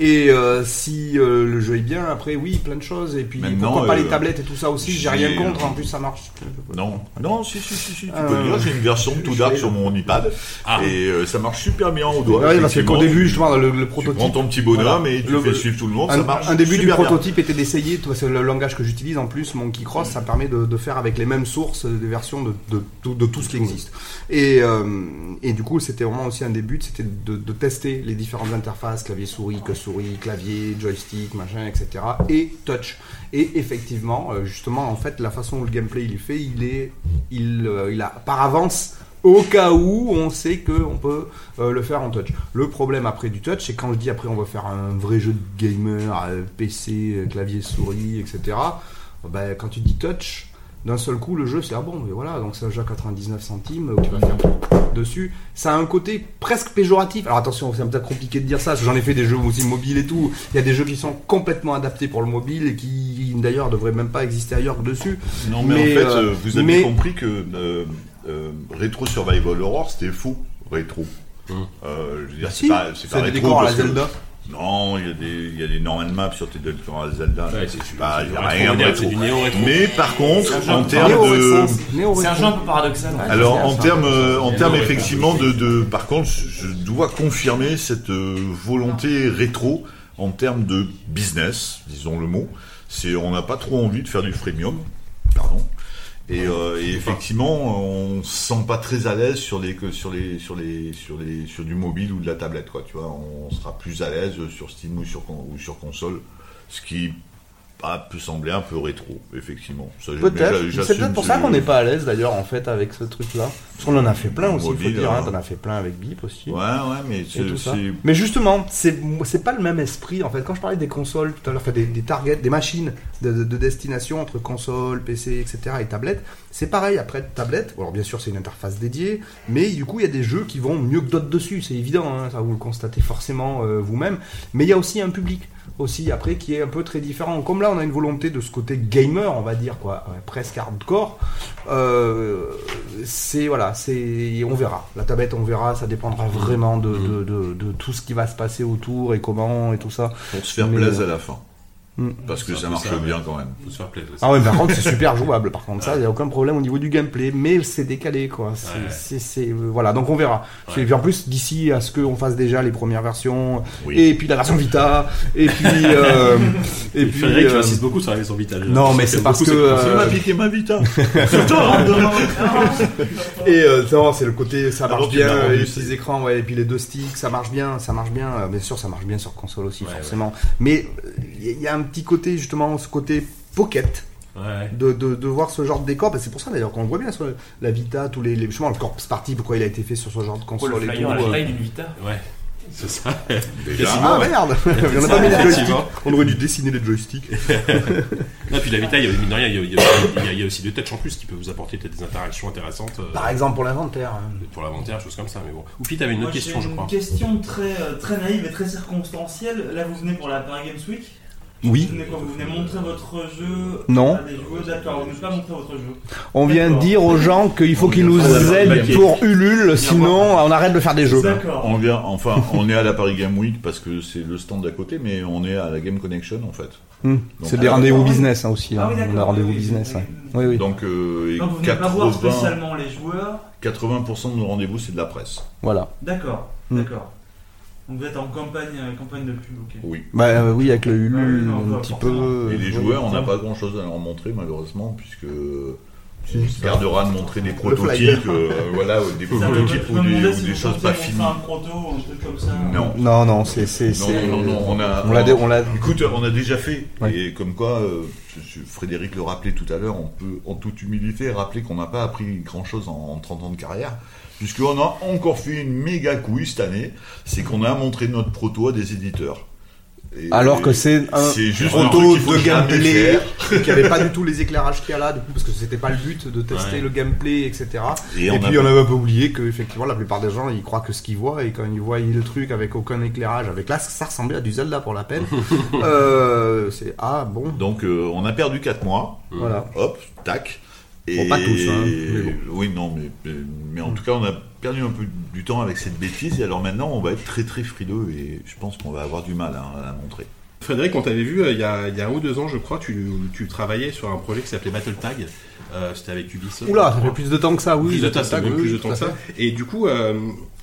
S4: Et euh, si euh, le jeu est bien, après oui, plein de choses. Et puis
S5: Maintenant,
S4: pourquoi pas
S5: euh,
S4: les tablettes et tout ça aussi. J'ai rien contre. En plus, ça marche.
S5: Non, non, si, si, si, si, tu
S4: Euh,
S5: peux dire. J'ai une version
S4: je
S5: Dark sur mon iPad.
S1: Ah.
S5: Et euh, ça marche super bien au doigt.
S4: Ouais, parce qu'au début, justement, le, le
S5: Tu
S4: prototype.
S5: prends ton petit bonhomme
S4: Voilà.
S5: et tu
S4: Le-
S5: fais suivre tout le monde, ça
S4: Un,
S5: marche
S4: un début du
S5: bien.
S4: prototype était d'essayer, c'est le langage que j'utilise en plus, Monkey Cross, ça permet de, de faire avec les mêmes sources euh, des versions de, de, tout- de tout ce qui existe. Et, euh, et du coup, c'était vraiment aussi un des buts, c'était de, tester les différentes interfaces, clavier souris, que souris, clavier, joystick, machin, etc. Et touch. Et effectivement, euh, justement, en fait, la façon où le gameplay il est fait, il est, il, euh, il a par avance au cas où on sait qu'on peut euh, le faire en touch. Le problème après du touch, c'est quand je dis après on va faire un vrai jeu de gamer, PC, clavier, souris, etc. Ben, quand tu dis touch, d'un seul coup le jeu c'est ah bon, voilà, donc c'est un à 99 centimes, dessus. Ça a un côté presque péjoratif. Alors attention, c'est peut-être compliqué de dire ça, parce que j'en ai fait des jeux aussi mobiles et tout. Il y a des jeux qui sont complètement adaptés pour le mobile et qui d'ailleurs devraient même pas exister ailleurs que dessus.
S5: Non, mais,
S4: Mais,
S5: en fait,
S4: euh,
S5: euh, vous avez
S4: mais-
S5: compris que euh, euh, Retro Survival Horror, c'était faux. Rétro.
S1: Hum.
S5: Euh, je veux dire,
S4: Bah
S5: c'est
S4: si,
S5: pas, rétro
S4: décors à la
S5: que-
S4: Zelda.
S5: Non, il y a des, il y a des Norman Maps sur tes la Zelda.
S1: Ouais,
S5: c'est pas,
S1: du
S5: il y a
S1: rétro
S5: rien de rétro.
S1: du néo-rétro.
S5: Mais par contre,
S2: C'est un
S5: en
S2: jeu
S5: termes de.
S2: C'est un jeu un peu paradoxal.
S4: Ouais.
S5: alors en termes, en termes effectivement de, de, par contre, je dois confirmer cette euh, volonté rétro en termes de business, disons le mot. C'est, on n'a pas trop envie de faire du freemium. Et, euh, et effectivement, on se sent pas très à l'aise sur les sur les sur les sur les sur du mobile ou de la tablette quoi. Tu vois, on sera plus à l'aise sur Steam ou sur ou sur console, ce qui ah, peut sembler un peu rétro, effectivement.
S4: Peut-être. C'est peut-être pour ça qu'on n'est pas à l'aise d'ailleurs en fait avec ce truc-là. Parce qu'on en a fait plein aussi, il faut dire. Hein,
S5: hein.
S4: T'en as fait plein avec Bip aussi.
S5: Ouais, ouais, mais c'est
S4: Mais justement, c'est c'est pas le même esprit en fait. Quand je parlais des consoles tout à l'heure, enfin, des, des targets, des machines de, de- de destination entre console, PC, etc. et tablette, c'est pareil après tablette. Alors bien sûr, c'est une interface dédiée, mais du coup, il y a des jeux qui vont mieux que d'autres dessus, c'est évident. hein, ça vous le constatez forcément euh, vous-même. Mais il y a aussi un public aussi après qui est un peu très différent. Comme là, on a une volonté de ce côté gamer, on va dire quoi, ouais, presque hardcore. Euh, c'est voilà, c'est on verra. La tablette, on verra. Ça dépendra vraiment de, de, de- de tout ce qui va se passer autour et comment et tout ça.
S5: pour se faire
S4: Mais,
S5: plaisir
S4: euh,
S5: à la fin.
S4: Hmm.
S5: Parce que
S1: C'est
S5: ça marche
S1: ça,
S5: bien quand même.
S1: Faut se faire plaisir.
S4: Ah ouais, par contre, c'est super jouable. Par contre, ça, il y a aucun problème au niveau du gameplay, mais c'est décalé quoi. C'est,
S1: Ouais.
S4: c'est- c'est- euh, voilà, donc on verra.
S1: Ouais.
S4: Et puis en plus, d'ici à ce qu'on fasse déjà les premières versions,
S5: Oui.
S4: et puis la version Vita, et puis euh, et puis.
S1: Frédéric, tu
S4: euh,
S1: insistes beaucoup sur la maison Vita.
S4: Non, mais c'est parce que, euh,
S5: Il m'a piqué ma Vita.
S4: Et euh, non, c'est le côté, ça marche
S5: tu
S4: bien, les
S5: c'est-
S4: petits écrans, ouais, et puis les deux sticks, ça marche bien, ça marche bien. Euh, Bien sûr, ça marche bien sur console aussi,
S1: Ouais,
S4: forcément. Mais il y a un petit côté, justement, ce côté pocket.
S1: Ouais.
S4: De, de, de voir ce genre de décor, parce que c'est pour ça d'ailleurs qu'on le voit bien sur la Vita, tous les, les justement le Corpse Party, pourquoi il a été fait sur ce genre de console
S2: le
S4: et
S2: flyer
S4: tout.
S2: à la
S4: euh.
S2: taille d'une Vita
S1: Ouais. C'est ça.
S5: Déjà.
S4: Ah merde On a pas mis les joysticks.
S1: Effectivement.
S4: On aurait dû dessiner les joysticks.
S1: Non, puis la Vita, il y a, mine de rien, il y a, il y a- il y a- il y a aussi le touch en plus qui peut vous apporter peut-être des interactions intéressantes euh,
S4: Par exemple pour l'inventaire. hein.
S1: pour l'inventaire, choses comme ça. Mais bon. Oupi, t'avais une
S3: Moi,
S1: autre question, je crois.
S3: Une question très, euh, très naïve et très circonstancielle. Là, vous venez pour la Paris Games Week.
S4: Oui.
S3: Vous venez, quoi, vous venez montrer votre jeu
S4: Non.
S3: à des joueurs. D'accord, vous ne pas montrer votre jeu.
S4: On vient dire aux gens qu'il faut qu'ils nous
S5: Ah,
S4: aident pour Ulule, sinon on arrête de faire des jeux.
S3: D'accord.
S5: On vient, enfin, on est à la Paris Game Week parce que c'est le stand d'à côté, mais on est à la Game Connection en fait.
S4: Hmm.
S5: Donc,
S4: C'est des
S5: alors,
S4: rendez-vous
S3: oui.
S4: business hein, aussi.
S3: Ah
S4: Là.
S3: oui,
S4: on a
S3: d'accord,
S4: rendez-vous
S3: oui, oui,
S4: business.
S3: oui.
S4: ouais. Oui, oui.
S5: Donc, euh, et
S3: Non, vous venez pas voir
S5: 80,
S3: spécialement les joueurs.
S5: 80% de nos rendez-vous, c'est de la presse.
S4: Voilà.
S3: D'accord,
S4: Hmm.
S3: d'accord. Donc vous êtes en campagne, euh, campagne de pub, ok.
S5: Oui.
S4: Bah euh, oui, avec le
S3: Ah oui,
S4: Ulule,
S3: non,
S4: un petit peu.
S5: Et les
S4: euh,
S5: joueurs, on n'a pas grand chose à leur montrer malheureusement, puisque on
S4: ça.
S5: gardera de montrer des prototypes, euh, voilà, des prototypes ou des, ou
S3: si
S5: des choses pas finies.
S3: un proto ou un truc comme ça.
S5: Non.
S4: Non, non, c'est. c'est-
S5: Non,
S4: c'est-
S5: non, non, on a,
S4: On on l'a-
S5: Écoute, on a déjà fait,
S4: Ouais.
S5: et comme quoi, euh, Frédéric le rappelait tout à l'heure, on peut, en toute humilité, rappeler qu'on n'a pas appris grand-chose en, en 30 ans de carrière, puisqu'on a encore fait une méga couille cette année, c'est qu'on a montré notre proto à des éditeurs. Et-
S4: Alors que c'est un
S5: juste
S4: proto de gameplay qui avait pas du tout les éclairages qu'il y a là, du coup, parce que c'était pas le but de tester
S1: Ouais.
S4: le gameplay, etc.
S5: Et,
S4: Et,
S5: on
S4: puis
S5: a-
S4: on avait un peu oublié que effectivement la plupart des gens ils croient que ce qu'ils voient et quand ils voient le truc avec aucun éclairage, avec là ça ressemblait à du Zelda pour la peine. euh, c'est ah bon,
S5: Donc euh, on a perdu 4 mois,
S4: voilà.
S5: hop, tac. Et
S4: Bon, pas tous, hein, mais bon.
S5: Oui, non, mais, mais, mais en tout cas, on a perdu un peu du temps avec cette bêtise. Et alors maintenant, on va être très très frileux et je pense qu'on va avoir du mal hein, à la montrer.
S1: Frédéric, on t'avait vu il y, a, il y, a, un ou deux ans, je crois, tu, tu travaillais sur un projet qui s'appelait Battle Tag. C'était avec Ubisoft.
S4: Oula, ça fait plus de temps que ça, oui.
S1: Plus de temps, ça plus de temps que ça. Et du coup,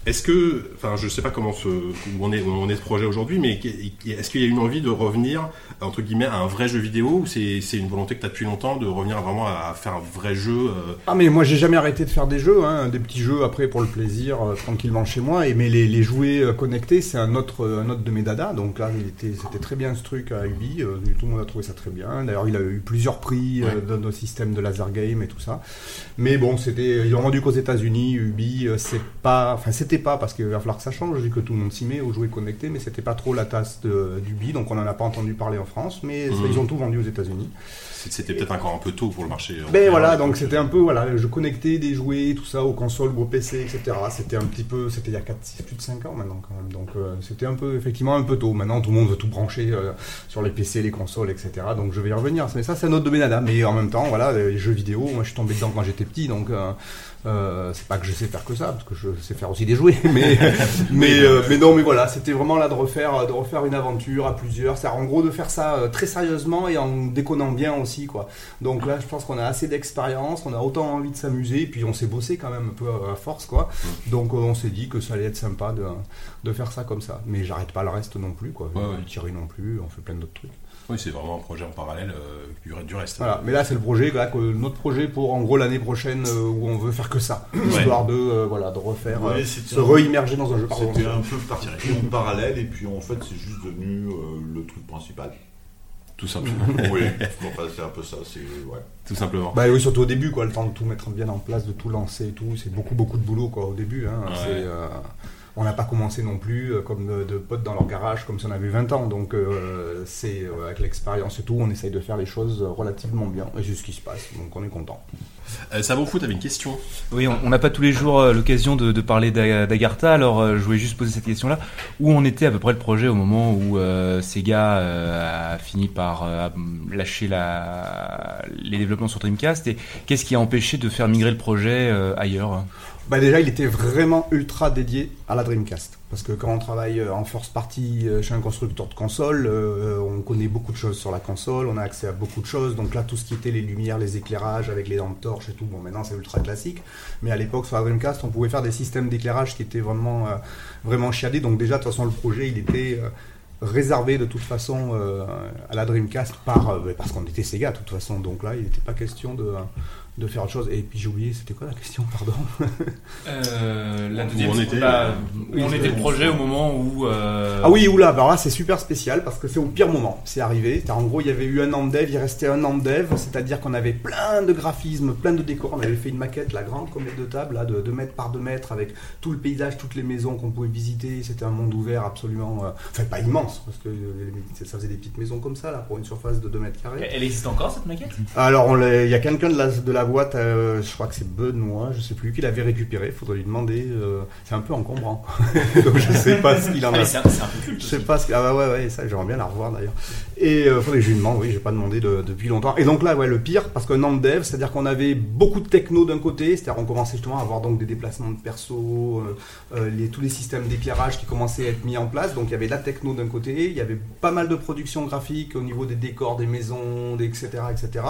S1: est-ce que, enfin, je sais pas comment ce, où on est, où on est ce projet aujourd'hui, mais est-ce qu'il y a une envie de revenir entre guillemets à un vrai jeu vidéo ou c'est une volonté que tu as depuis longtemps de revenir vraiment à faire un vrai jeu euh?
S4: Ah mais moi j'ai jamais arrêté de faire des jeux, hein, des petits jeux après pour le plaisir, euh, tranquillement chez moi. Et mais les, les jouets euh, connectés c'est un autre, un autre de mes dadas. Donc là c'était très bien ce truc à Ubi. tout le monde a trouvé ça très bien. D'ailleurs il a eu plusieurs prix dans nos systèmes de laser game et tout ça. Mais bon c'était, ils l'ont rendu qu'aux États-Unis. Ubi c'est pas, enfin c'était pas parce qu'il va falloir que ça change, vu que tout le monde s'y met aux jouets connectés, mais c'était pas trop la tasse d'Ubi, donc on en a pas entendu parler en France, mais mhm. ils ont tout vendu aux États-Unis.
S1: C'était peut-être encore un peu tôt pour le marché.
S4: Ben voilà, donc c'était un peu, voilà, je connectais des jouets, tout ça, aux consoles aux PC, etc. C'était un petit peu, c'était il y a 4, 6, plus de 5 ans maintenant quand même. Donc euh, c'était un peu, effectivement, un peu tôt. Maintenant, tout le monde veut tout brancher euh, sur les PC, les consoles, etc. Donc je vais y revenir. Mais ça, c'est un autre domaine à Mais en même temps, voilà, les jeux vidéo, moi je suis tombé dedans quand j'étais petit, donc. Euh, euh, c'est pas que je sais faire que ça, parce que je sais faire aussi des jouets, mais mais euh, mais non, mais voilà, c'était vraiment là de refaire de refaire une aventure à plusieurs. C'est en gros de faire ça euh, très sérieusement et en déconnant bien aussi, quoi. Donc là, je pense qu'on a assez d'expérience, on a autant envie de s'amuser, et puis on s'est bossé quand même un peu à force, quoi. Mm. Donc on s'est dit que ça allait être sympa de, de faire ça comme ça. Mais j'arrête pas le reste non plus, quoi. Ouais, non plus, on fait plein d'autres trucs.
S1: Oui, c'est vraiment un projet en parallèle euh, du, reste.
S4: Voilà, mais là c'est le projet, notre projet pour en gros l'année prochaine euh, où on veut faire que ça, histoire de euh, voilà de refaire, se re-immerger dans un jeu.
S5: C'était un peu parti en parallèle et puis en fait c'est juste devenu le truc principal.
S1: Tout simplement.
S5: oui, c'est un peu ça, c'est ouais.
S1: Tout simplement.
S4: Bah oui, surtout au début, quoi, le temps de tout mettre bien en place, de tout lancer et tout, c'est beaucoup beaucoup de boulot quoi au début. Hein, on n'a pas commencé non plus euh, comme de, potes dans leur garage comme si on avait 20 ans. Donc euh, c'est euh, avec l'expérience et tout, on essaye de faire les choses relativement bien. Et c'est ce qui se passe, donc on est content.
S1: ça vous fout, t'avais une question
S2: Oui, on n'a pas tous les jours l'occasion de, parler d'Agartha, alors je voulais juste poser cette question-là. Où on était à peu près le projet au moment où Sega a fini par lâcher la, les développements sur Dreamcast? Et qu'est-ce qui a empêché de faire migrer le projet ailleurs?
S4: Bah déjà, il était vraiment ultra dédié à la Dreamcast. Parce que quand on travaille euh, en force partie euh, chez un constructeur de console, euh, on connaît beaucoup de choses sur la console, on a accès à beaucoup de choses. Donc là, tout ce qui était les lumières, les éclairages avec les lampes torches et tout, bon, maintenant c'est ultra classique. Mais à l'époque, sur la Dreamcast, on pouvait faire des systèmes d'éclairage qui étaient vraiment, vraiment chiadés. Donc déjà, de toute façon, le projet, il était réservé de toute façon à la Dreamcast par, parce qu'on était Sega de toute façon. Donc là, il n'était pas question de de faire autre chose. Et puis j'ai oublié, c'était quoi la question, pardon
S2: euh, La deuxième, on était, bah, on était le projet au moment où. Euh...
S4: Ah oui, oula, bah là c'est super spécial parce que c'est au pire moment. C'est arrivé. En gros, il y avait eu un an de dev, il restait un an de dev, c'est-à-dire qu'on avait plein de graphismes, plein de décors. On avait fait une maquette, la grande comme les deux tables, là, de 2 mètres par 2 mètres, avec tout le paysage, toutes les maisons qu'on pouvait visiter. C'était un monde ouvert absolument. Euh, enfin, pas immense, parce que euh, ça faisait des petites maisons comme ça, là, pour une surface de 2 mètres carrés.
S2: Elle existe encore cette maquette?
S4: Alors, il y a quelqu'un de la, de la boîte, euh, je crois que c'est Benoît, je sais plus, qui l'avait récupéré. Il faudrait lui demander. Euh, c'est un peu encombrant. Donc je sais pas ce qu'il en
S2: ah,
S4: a.
S2: c'est un, peu culte.
S4: Je sais pas ce Ah bah ouais, ouais, ça, j'aimerais bien la revoir d'ailleurs. Et euh, que je lui demande, oui, j'ai pas demandé depuis longtemps. Et donc là, ouais, le pire, parce qu'un an de dev, c'est-à-dire qu'on avait beaucoup de techno d'un côté, c'est-à-dire on commençait justement à avoir donc des déplacements de perso, les, tous les systèmes d'éclairage qui commençaient à être mis en place. Donc il y avait la techno d'un côté, il y avait pas mal de production graphique au niveau des décors, des maisons, etc., etc.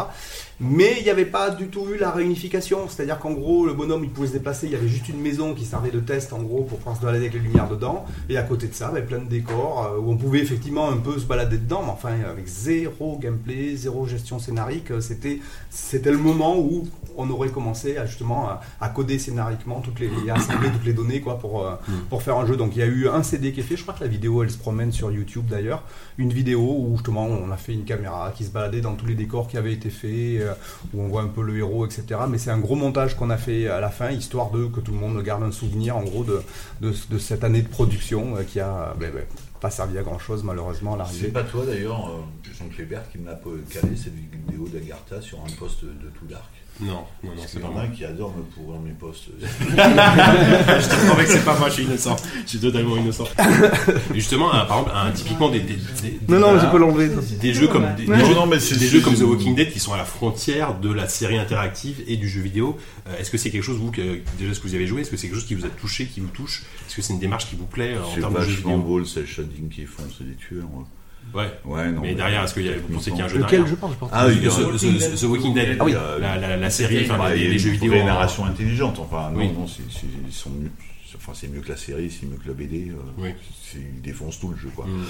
S4: Mais il n'y avait pas du tout eu la réunification, c'est-à-dire qu'en gros, le bonhomme il pouvait se déplacer, il y avait juste une maison qui servait de test en gros pour pouvoir se balader avec les lumières dedans, et à côté de ça, il y avait plein de décors euh, où on pouvait effectivement un peu se balader dedans, mais enfin avec zéro gameplay, zéro gestion scénarique, euh, c'était c'était le moment où on aurait commencé à justement à, coder scénariquement toutes les, à assembler toutes les données quoi pour euh, mm. pour faire un jeu. Donc il y a eu un CD qui est fait, je crois que la vidéo elle se promène sur YouTube d'ailleurs, une vidéo où justement on a fait une caméra qui se baladait dans tous les décors qui avaient été faits euh, où on voit un peu le héros, etc. Mais c'est un gros montage qu'on a fait à la fin, histoire de que tout le monde garde un souvenir, en gros, de, de, cette année de production qui a ben, ben, pas servi à grand chose, malheureusement, à l'arrivée.
S5: C'est pas toi, d'ailleurs, euh, Jean Clébert, qui m'a calé cette vidéo d'Agartha sur un poste de tout dark.
S1: Non, non, non, c'est pas moi.
S5: qui adore me pourrir mes postes. je
S1: te promets que c'est pas moi, je suis innocent. Je suis totalement innocent. justement, par exemple, un, typiquement des, des,
S4: Non, non, j'ai pas l'enlever.
S1: Des jeux comme des, jeux, mais des jeux comme The Walking Dead qui sont à la frontière de la série interactive et du jeu vidéo. Euh, est-ce que c'est quelque chose vous que déjà ce que vous avez joué? Est-ce que c'est quelque chose qui vous a touché, qui vous touche? Est-ce que c'est une démarche qui vous plaît euh, en termes de jeu vidéo?
S5: C'est le qui font, c'est des tueurs.
S1: Ouais.
S5: Ouais, non.
S1: Mais derrière, est-ce qu'il y a, vous pensez qu'il y a un jeu
S4: Lequel
S1: derrière
S4: je pense je pense.
S5: Ah oui,
S1: The, Walking Dead.
S5: Ah oui.
S1: La, la, la série, enfin,
S5: Bah,
S1: les, jeux
S5: une
S1: vidéo. en-
S5: narration intelligente. Enfin, non,
S1: Oui.
S5: non, c'est, c'est- ils sont mieux. Enfin, c'est mieux que la série, c'est mieux que la BD. euh,
S1: Oui.
S5: c'est- ils défoncent tout le jeu, quoi.
S1: Mm.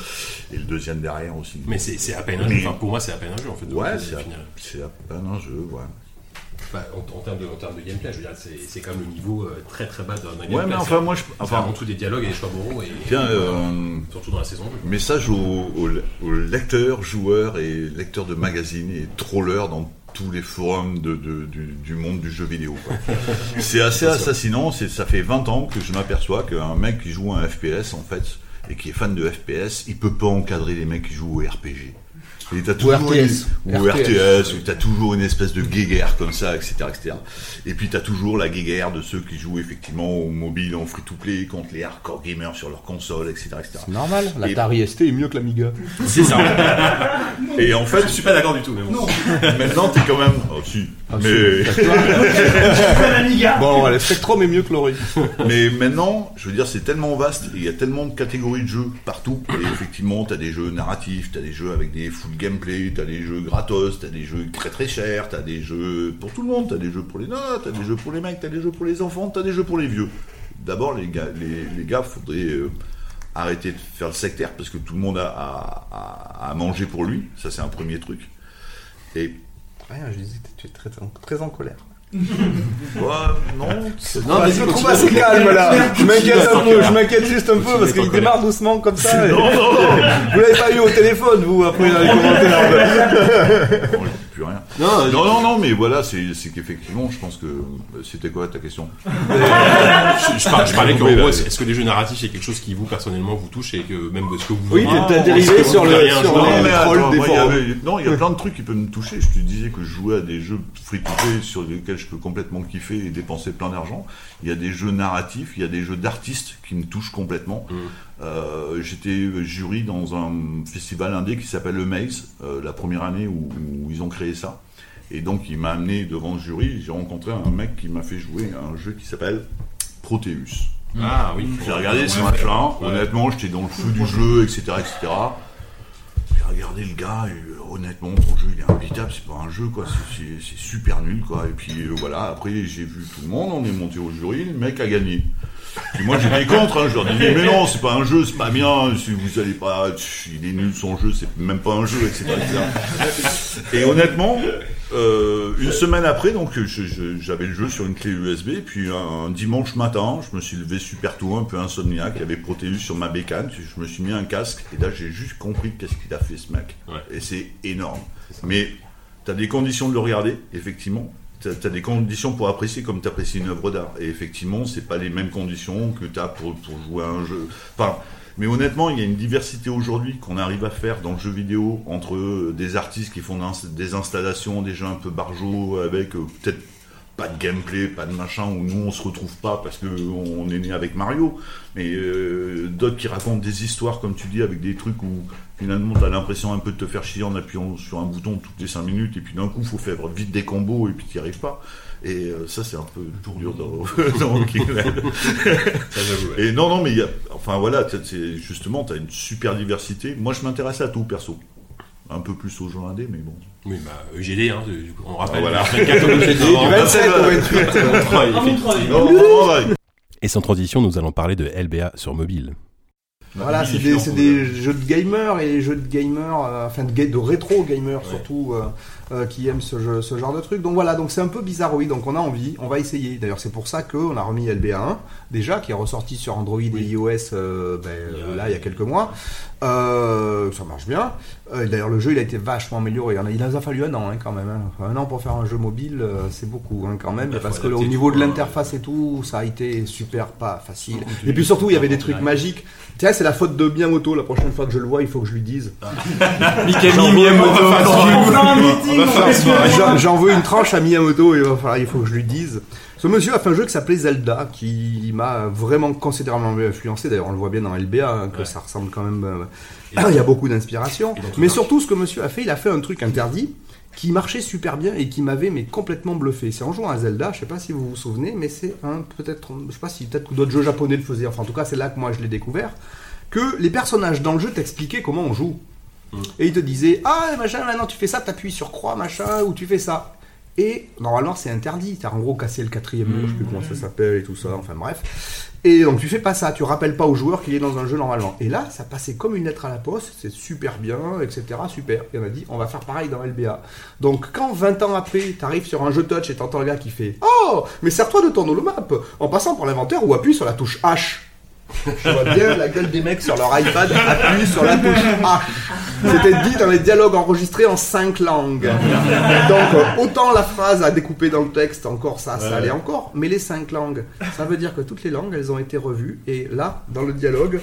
S5: Et le deuxième derrière aussi.
S1: Mais c'est c'est à peine un jeu. Enfin, pour moi, c'est à peine un jeu en fait. de
S5: Ouais, c'est à,
S1: au final.
S5: c'est à peine un jeu, ouais.
S1: En, en termes de, en termes de gameplay, je veux dire, c'est c'est quand même le niveau euh, très très bas d'un d'un
S5: Ouais,
S1: gameplay.
S5: mais enfin, moi, je,
S1: enfin, avant tout des dialogues et des choix moraux et
S5: euh,
S1: surtout dans la saison 2.
S5: message aux, aux- aux lecteurs, joueurs et lecteurs de magazines et trollers dans tous les forums de, de- du, du monde du jeu vidéo. c'est assez assassinant. C'est, ça fait 20 ans que je m'aperçois qu'un mec qui joue à un FPS, en fait, et qui est fan de FPS, il peut pas encadrer les mecs qui jouent au RPG. Et t'as toujours
S4: RTS.
S5: une- ou RTS, où t'as toujours une espèce de guéguerre comme ça, etc., etc. Et puis t'as toujours la guéguerre de ceux qui jouent effectivement au mobile en free-to-play contre les hardcore gamers sur leur console, etc., etc.
S4: C'est normal,
S5: Et-
S4: l'Atari ST est mieux que l'Amiga.
S1: C'est ça.
S5: Et en fait,
S1: je suis pas d'accord du tout, mais bon.
S5: maintenant t'es quand même, oh si,
S4: Ah,
S5: mais.
S4: Bon, le Spectrum est mieux que l'Ori.
S5: Mais maintenant, je veux dire, c'est tellement vaste, et il y a tellement de catégories de jeux partout. Et effectivement, t'as des jeux narratifs, t'as des jeux avec des gameplay, t'as des jeux gratos, t'as des jeux très très chers, t'as des jeux pour tout le monde, t'as des jeux pour les nains, t'as des jeux pour les mecs, t'as des jeux pour les enfants, t'as des jeux pour les vieux. D'abord, les gars, les, gars, faudrait euh, arrêter de faire le sectaire parce que tout le monde a à manger pour lui. Ça, c'est un premier truc. Et
S4: Rien, je disais que tu es très, très en colère.
S5: Non,
S4: Non, mais je me trouve assez calme là. Je m'inquiète un peu, je m'inquiète juste un peu parce qu'il démarre doucement comme ça. et- Vous l'avez pas eu au téléphone, vous, après dans les commentaires.
S5: Plus rien.
S1: Non,
S5: Non, non, non, mais voilà, c'est qu'effectivement, je pense que. C'était quoi ta question?
S1: Je, je par- je parlais qu'en gros, est-ce que les jeux narratifs, c'est quelque chose qui vous personnellement vous touche et que même ce que vous
S4: Oui,
S1: voyez-
S4: t'as
S1: est-ce
S4: dérivé sur le
S5: Non, il y a plein de trucs qui peuvent me toucher. Je te disais que je jouais à des jeux free-to-play sur lesquels je peux complètement kiffer et dépenser plein d'argent. Il y a des jeux narratifs, il y a des jeux d'artistes qui me touchent complètement. Euh, J'étais jury dans un festival indé qui s'appelle le Maze, euh, la première année où, où ils ont créé ça. Et donc, il m'a amené devant le jury. J'ai rencontré un mec qui m'a fait jouer à un jeu qui s'appelle Proteus.
S1: Ah oui.
S5: J'ai regardé ce match-là, honnêtement, j'étais dans le feu du jeu, etc. etc. J'ai regardé le gars, et euh, honnêtement, ton jeu il est imbitable, c'est pas un jeu, quoi, c'est- super nul, quoi. Et puis euh, voilà, après j'ai vu tout le monde, on est monté au jury, le mec a gagné. Puis moi j'étais contre, hein, je leur disais, mais non, c'est pas un jeu, c'est pas bien, si vous allez pas, il est nul son jeu, c'est même pas un jeu, etc. etc. Et honnêtement, euh, une semaine après, donc j'avais le jeu sur une clé USB, puis un, un dimanche matin, je me suis levé super tôt, un peu insomniaque, il y avait Proteus sur ma bécane, je me suis mis un casque, et là j'ai juste compris qu'est-ce qu'il a fait ce mec.
S1: Ouais.
S5: Et c'est énorme. Mais tu as des conditions de le regarder, effectivement. Tu as, des conditions pour apprécier comme tu apprécies une œuvre d'art. Et effectivement, c'est pas les mêmes conditions que tu as pour, jouer à un jeu. Enfin, mais honnêtement, il y a une diversité aujourd'hui qu'on arrive à faire dans le jeu vidéo entre euh, des artistes qui font des installations, jeux un peu barjots avec euh, peut-être pas de gameplay, pas de machin, où nous on se retrouve pas parce que on est né avec Mario, mais euh, d'autres qui racontent des histoires, comme tu dis, avec des trucs où finalement t'as l'impression un peu de te faire chier en appuyant sur un bouton toutes les 5 minutes, et puis d'un coup faut faire vite des combos et puis t'y arrives pas. Et euh, ça c'est un peu dur dans, dans. Et non, non, mais il y a, enfin voilà, t'as- c'est justement, tu as une super diversité. Moi, je m'intéresse à tout, perso. Un peu plus aux jeux indés, mais bon.
S1: Oui, bah, EGD, hein, du coup, on rappelle.
S5: Voilà.
S1: le 24 octobre,
S4: Du 27 au 28.
S1: Ouais,
S3: Ah,
S5: non, non, ouais.
S1: Et sans transition, nous allons parler de LBA sur mobile.
S4: Voilà, c'est des, des jeux de gamers et les jeux de gamers, euh, enfin de rétro gamers surtout, euh, euh, qui aiment ce, jeu- ce genre de truc. Donc voilà, donc c'est un peu bizarroïde, donc on a envie, on va essayer. D'ailleurs, c'est pour ça qu'on a remis LBA 1, déjà, qui est ressorti sur Android et iOS euh, ben,
S1: Il y a-
S4: euh, là, il y a quelques mois. Euh, ça marche bien. Euh, D'ailleurs, le jeu, il a été vachement amélioré. Il en a- Il nous a fallu un an hein, quand même. hein. Un an pour faire un jeu mobile, euh, c'est beaucoup hein, quand même. Parce que au niveau de l'interface et tout, ça a été super pas facile.
S1: tu
S4: Et puis surtout, il y avait des trucs magiques. Tiens, c'est la faute de Miyamoto. La prochaine fois que je le vois, il faut que je lui dise.
S1: Mikami Miyamoto.
S3: Va
S4: J'en- veux une tranche à Miyamoto et il va falloir- il faut que je lui dise. Ce monsieur a fait un jeu qui s'appelait Zelda, qui m'a vraiment considérablement influencé. D'ailleurs, on le voit bien dans LBA, hein, que
S1: Ouais.
S4: ça ressemble quand même. euh, il y a beaucoup d'inspiration. Mais surtout, ce que monsieur a fait, il a fait un truc interdit qui marchait super bien et qui m'avait mais complètement bluffé. C'est en jouant à Zelda, je sais pas si vous vous souvenez, mais c'est un peut-être, je sais pas si peut-être que d'autres jeux japonais le faisaient. Enfin, en tout cas, c'est là que moi je l'ai découvert. Que les personnages dans le jeu t'expliquaient comment on joue. Et il te disait, ah machin, maintenant tu fais ça, t'appuies sur croix, machin, ou tu fais ça. Et normalement c'est interdit, t'as en gros cassé le quatrième mur, je sais plus comment ça s'appelle et tout ça, enfin bref. Et donc tu fais pas ça, tu rappelles pas au joueur qu'il est dans un jeu normalement. Et là, ça passait comme une lettre à la poste, c'est super bien, etc. Super. Et on a dit, on va faire pareil dans LBA. Donc quand 20 ans après, t'arrives sur un jeu touch et t'entends le gars qui fait Oh, mais sers-toi de ton holomap en passant par l'inventaire ou appuie sur la touche H. Je vois bien la gueule des mecs sur leur iPad appuie sur la touche A. C'était dit dans les dialogues enregistrés en cinq langues. Donc euh, autant la phrase à découper dans le texte, encore ça, ça allait encore. Mais les cinq langues, ça veut dire que toutes les langues, elles ont été revues. Et là, dans le dialogue,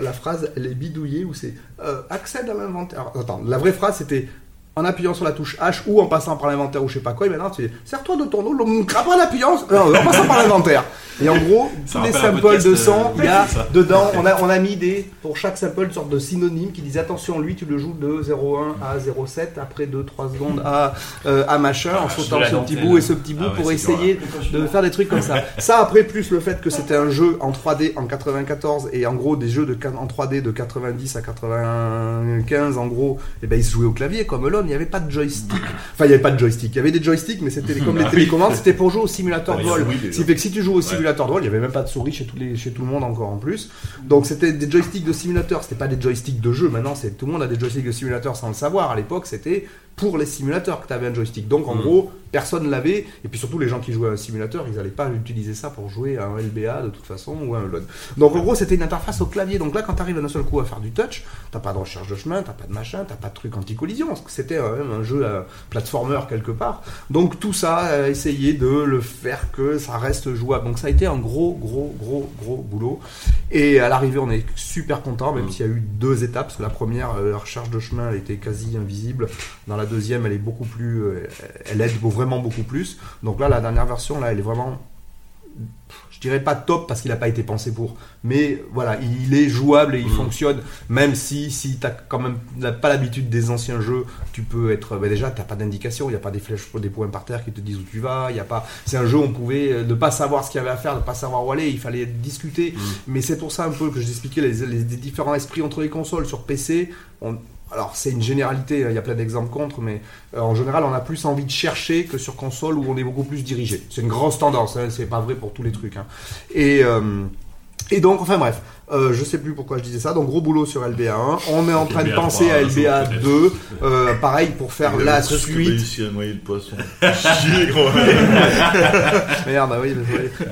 S4: la phrase, elle est bidouillée ou c'est euh, accède à l'inventaire. Attends, la vraie phrase c'était en appuyant sur la touche H ou en passant par l'inventaire ou je sais pas quoi, et maintenant tu dis sers-toi de ton eau, en appuyant, en passant par l'inventaire. Et en gros, tous les samples de euh, il y a dedans, on a, on a mis des, pour chaque sample, une sorte de synonyme qui disait attention, lui tu le joues de 0,1 à 0,7, après 2-3 secondes à, euh, à machin, en sautant ce petit bout et ce petit bout ah pour essayer de faire des trucs comme ça. Ça, après, plus le fait que c'était un jeu en 3D en 94 et en gros des jeux de, en 3D de 90 à 95, en gros, et eh ben ils se jouaient au clavier comme l'homme il n'y avait pas de joystick. Enfin, il n'y avait pas de joystick. Il y avait des joysticks, mais c'était comme les télécommandes, c'était pour jouer au simulateur de vol. Fait que si tu joues au simulateur de vol, il n'y avait même pas de souris chez, tous les, chez tout le monde encore en plus. Donc c'était des joysticks de simulateur, c'était pas des joysticks de jeu. Maintenant, c'est tout le monde a des joysticks de simulateur sans le savoir. À l'époque, c'était pour les simulateurs que tu avais un joystick. Donc en mm. gros, personne l'avait. Et puis surtout, les gens qui jouaient à un simulateur, ils n'allaient pas utiliser ça pour jouer à un LBA de toute façon ou à un LOD. Donc en gros, c'était une interface au clavier. Donc là, quand tu arrives d'un seul coup à faire du touch, t'as pas de recherche de chemin, t'as pas de machin, t'as pas de truc anti-collision. Parce que c'était même un jeu à platformer quelque part. Donc tout ça, a essayé de le faire que ça reste jouable. Donc ça a été un gros, gros, gros, gros boulot. Et à l'arrivée, on est super content, même mm. s'il y a eu deux étapes. Parce que la première, euh, la recherche de chemin, elle était quasi invisible. Dans la deuxième, elle est beaucoup plus, euh, elle aide vraiment beaucoup plus. Donc là, la dernière version, là, elle est vraiment, je dirais pas top parce qu'il n'a pas été pensé pour, mais voilà, il est jouable et il mm. fonctionne. Même si, si t'as quand même pas l'habitude des anciens jeux, tu peux être, bah déjà, t'as pas d'indication, il n'y a pas des flèches, des points par terre qui te disent où tu vas. Il y a pas, c'est un jeu où on pouvait euh, ne pas savoir ce qu'il y avait à faire, ne pas savoir où aller. Il fallait discuter. Mm. Mais c'est pour ça un peu que je expliquais les, les, différents esprits entre les consoles sur PC. On, alors c'est une généralité, hein, il y a plein d'exemples contre, mais euh, en général on a plus envie de chercher que sur console où on est beaucoup plus dirigé. C'est une grosse tendance, hein, c'est pas vrai pour tous les trucs. Hein. Et, euh, et donc, enfin bref, euh, je sais plus pourquoi je disais ça. Donc gros boulot sur LBA 1. On est en train de penser à LBA 2. Euh, pareil pour faire la suite.
S5: réussi à noyer le poisson.
S4: Merde, bah oui.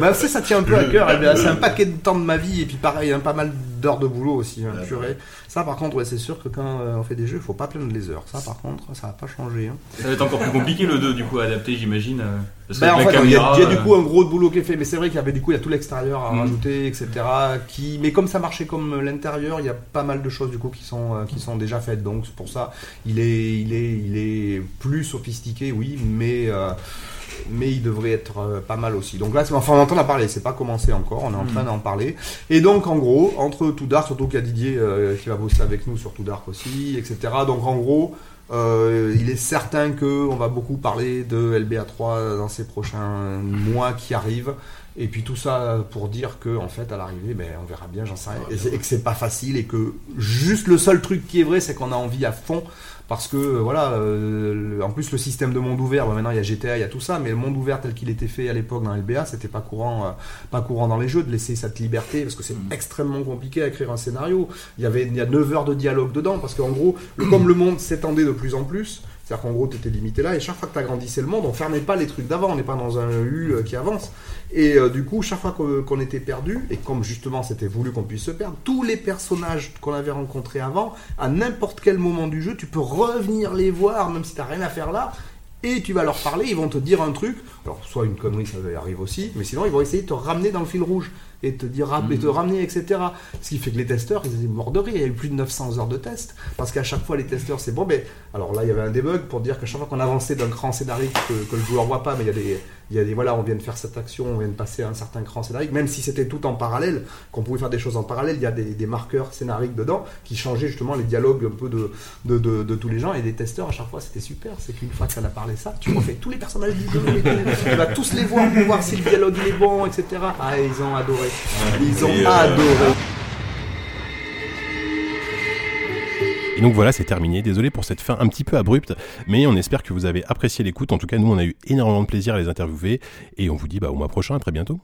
S4: Mais ça, ça tient un peu à cœur. LBA, c'est un paquet de temps de ma vie et puis pareil, un pas mal d'heures de boulot aussi. Hein, purée. Ça, par contre, ouais, c'est sûr que quand euh, on fait des jeux, il faut pas plaindre les heures. Ça, par contre, ça va pas changer. Hein.
S2: Ça va être encore plus compliqué le 2 du coup à adapter, j'imagine. Euh,
S4: ben, en fait, il y, a, du coup un gros boulot qui est fait, mais c'est vrai qu'il y avait du coup il y a tout l'extérieur à mm. rajouter, etc. Qui, mais comme ça marchait comme l'intérieur, il y a pas mal de choses du coup qui sont euh, qui sont déjà faites. Donc pour ça, il est il est il est plus sophistiqué, oui, mais mais il devrait être euh, pas mal aussi. Donc là, enfin, on entend en parler, c'est pas commencé encore, on est en train hmm. d'en parler. Et donc, en gros, entre Tout Dark, surtout qu'il y a Didier euh, qui va avec nous sur Tout Dark aussi, etc. Donc, en gros, euh, il est certain qu'on va beaucoup parler de LBA3 dans ces prochains mois qui arrivent. Et puis tout ça pour dire que en fait à l'arrivée, ben, on verra bien, j'en sais rien, et, et que c'est pas facile et que juste le seul truc qui est vrai, c'est qu'on a envie à fond parce que euh, voilà, euh, en plus le système de monde ouvert, maintenant il y a GTA, il y a tout ça, mais le monde ouvert tel qu'il était fait à l'époque dans LBA, c'était pas courant, euh, pas courant dans les jeux de laisser cette liberté, parce que c'est mm. extrêmement compliqué à écrire un scénario. Il y avait il y a 9 heures de dialogue dedans, parce qu'en gros, comme le monde s'étendait de plus en plus, c'est-à-dire qu'en gros, tu étais limité là, et chaque fois que tu agrandissais le monde, on fermait pas les trucs d'avant, on n'est pas dans un U qui avance. Et euh, du coup, chaque fois qu'on était perdu, et comme justement c'était voulu qu'on puisse se perdre, tous les personnages qu'on avait rencontrés avant, à n'importe quel moment du jeu, tu peux revenir les voir, même si tu rien à faire là, et tu vas leur parler, ils vont te dire un truc. Alors, soit une connerie, ça arrive aussi, mais sinon, ils vont essayer de te ramener dans le fil rouge et te dire et te mhm. ramener, etc. Ce qui fait que les testeurs, ils étaient morts de rire. Il y a eu plus de 900 heures de tests parce qu'à chaque fois, les testeurs, c'est bon. Mais alors là, il y avait un debug pour dire qu'à chaque fois qu'on avançait d'un cran scénarique que, que, le joueur voit pas, mais il y a des il y a des voilà, on vient de faire cette action, on vient de passer à un certain cran scénarique, même si c'était tout en parallèle, qu'on pouvait faire des choses en parallèle, il y a des, marqueurs scénariques dedans qui changeaient justement les dialogues un peu de, de, tous les gens et des testeurs à chaque fois, c'était super. C'est qu'une fois que ça a parlé ça, tu refais tous les personnages du jeu, tu vas tous les voir pour voir si le dialogue est bon, etc. Ah, ils ont adoré. Ils ont adoré.
S1: Donc voilà, c'est terminé. Désolé pour cette fin un petit peu abrupte, mais on espère que vous avez apprécié l'écoute. En tout cas, nous, on a eu énormément de plaisir à les interviewer et on vous dit bah, au mois prochain, à très bientôt.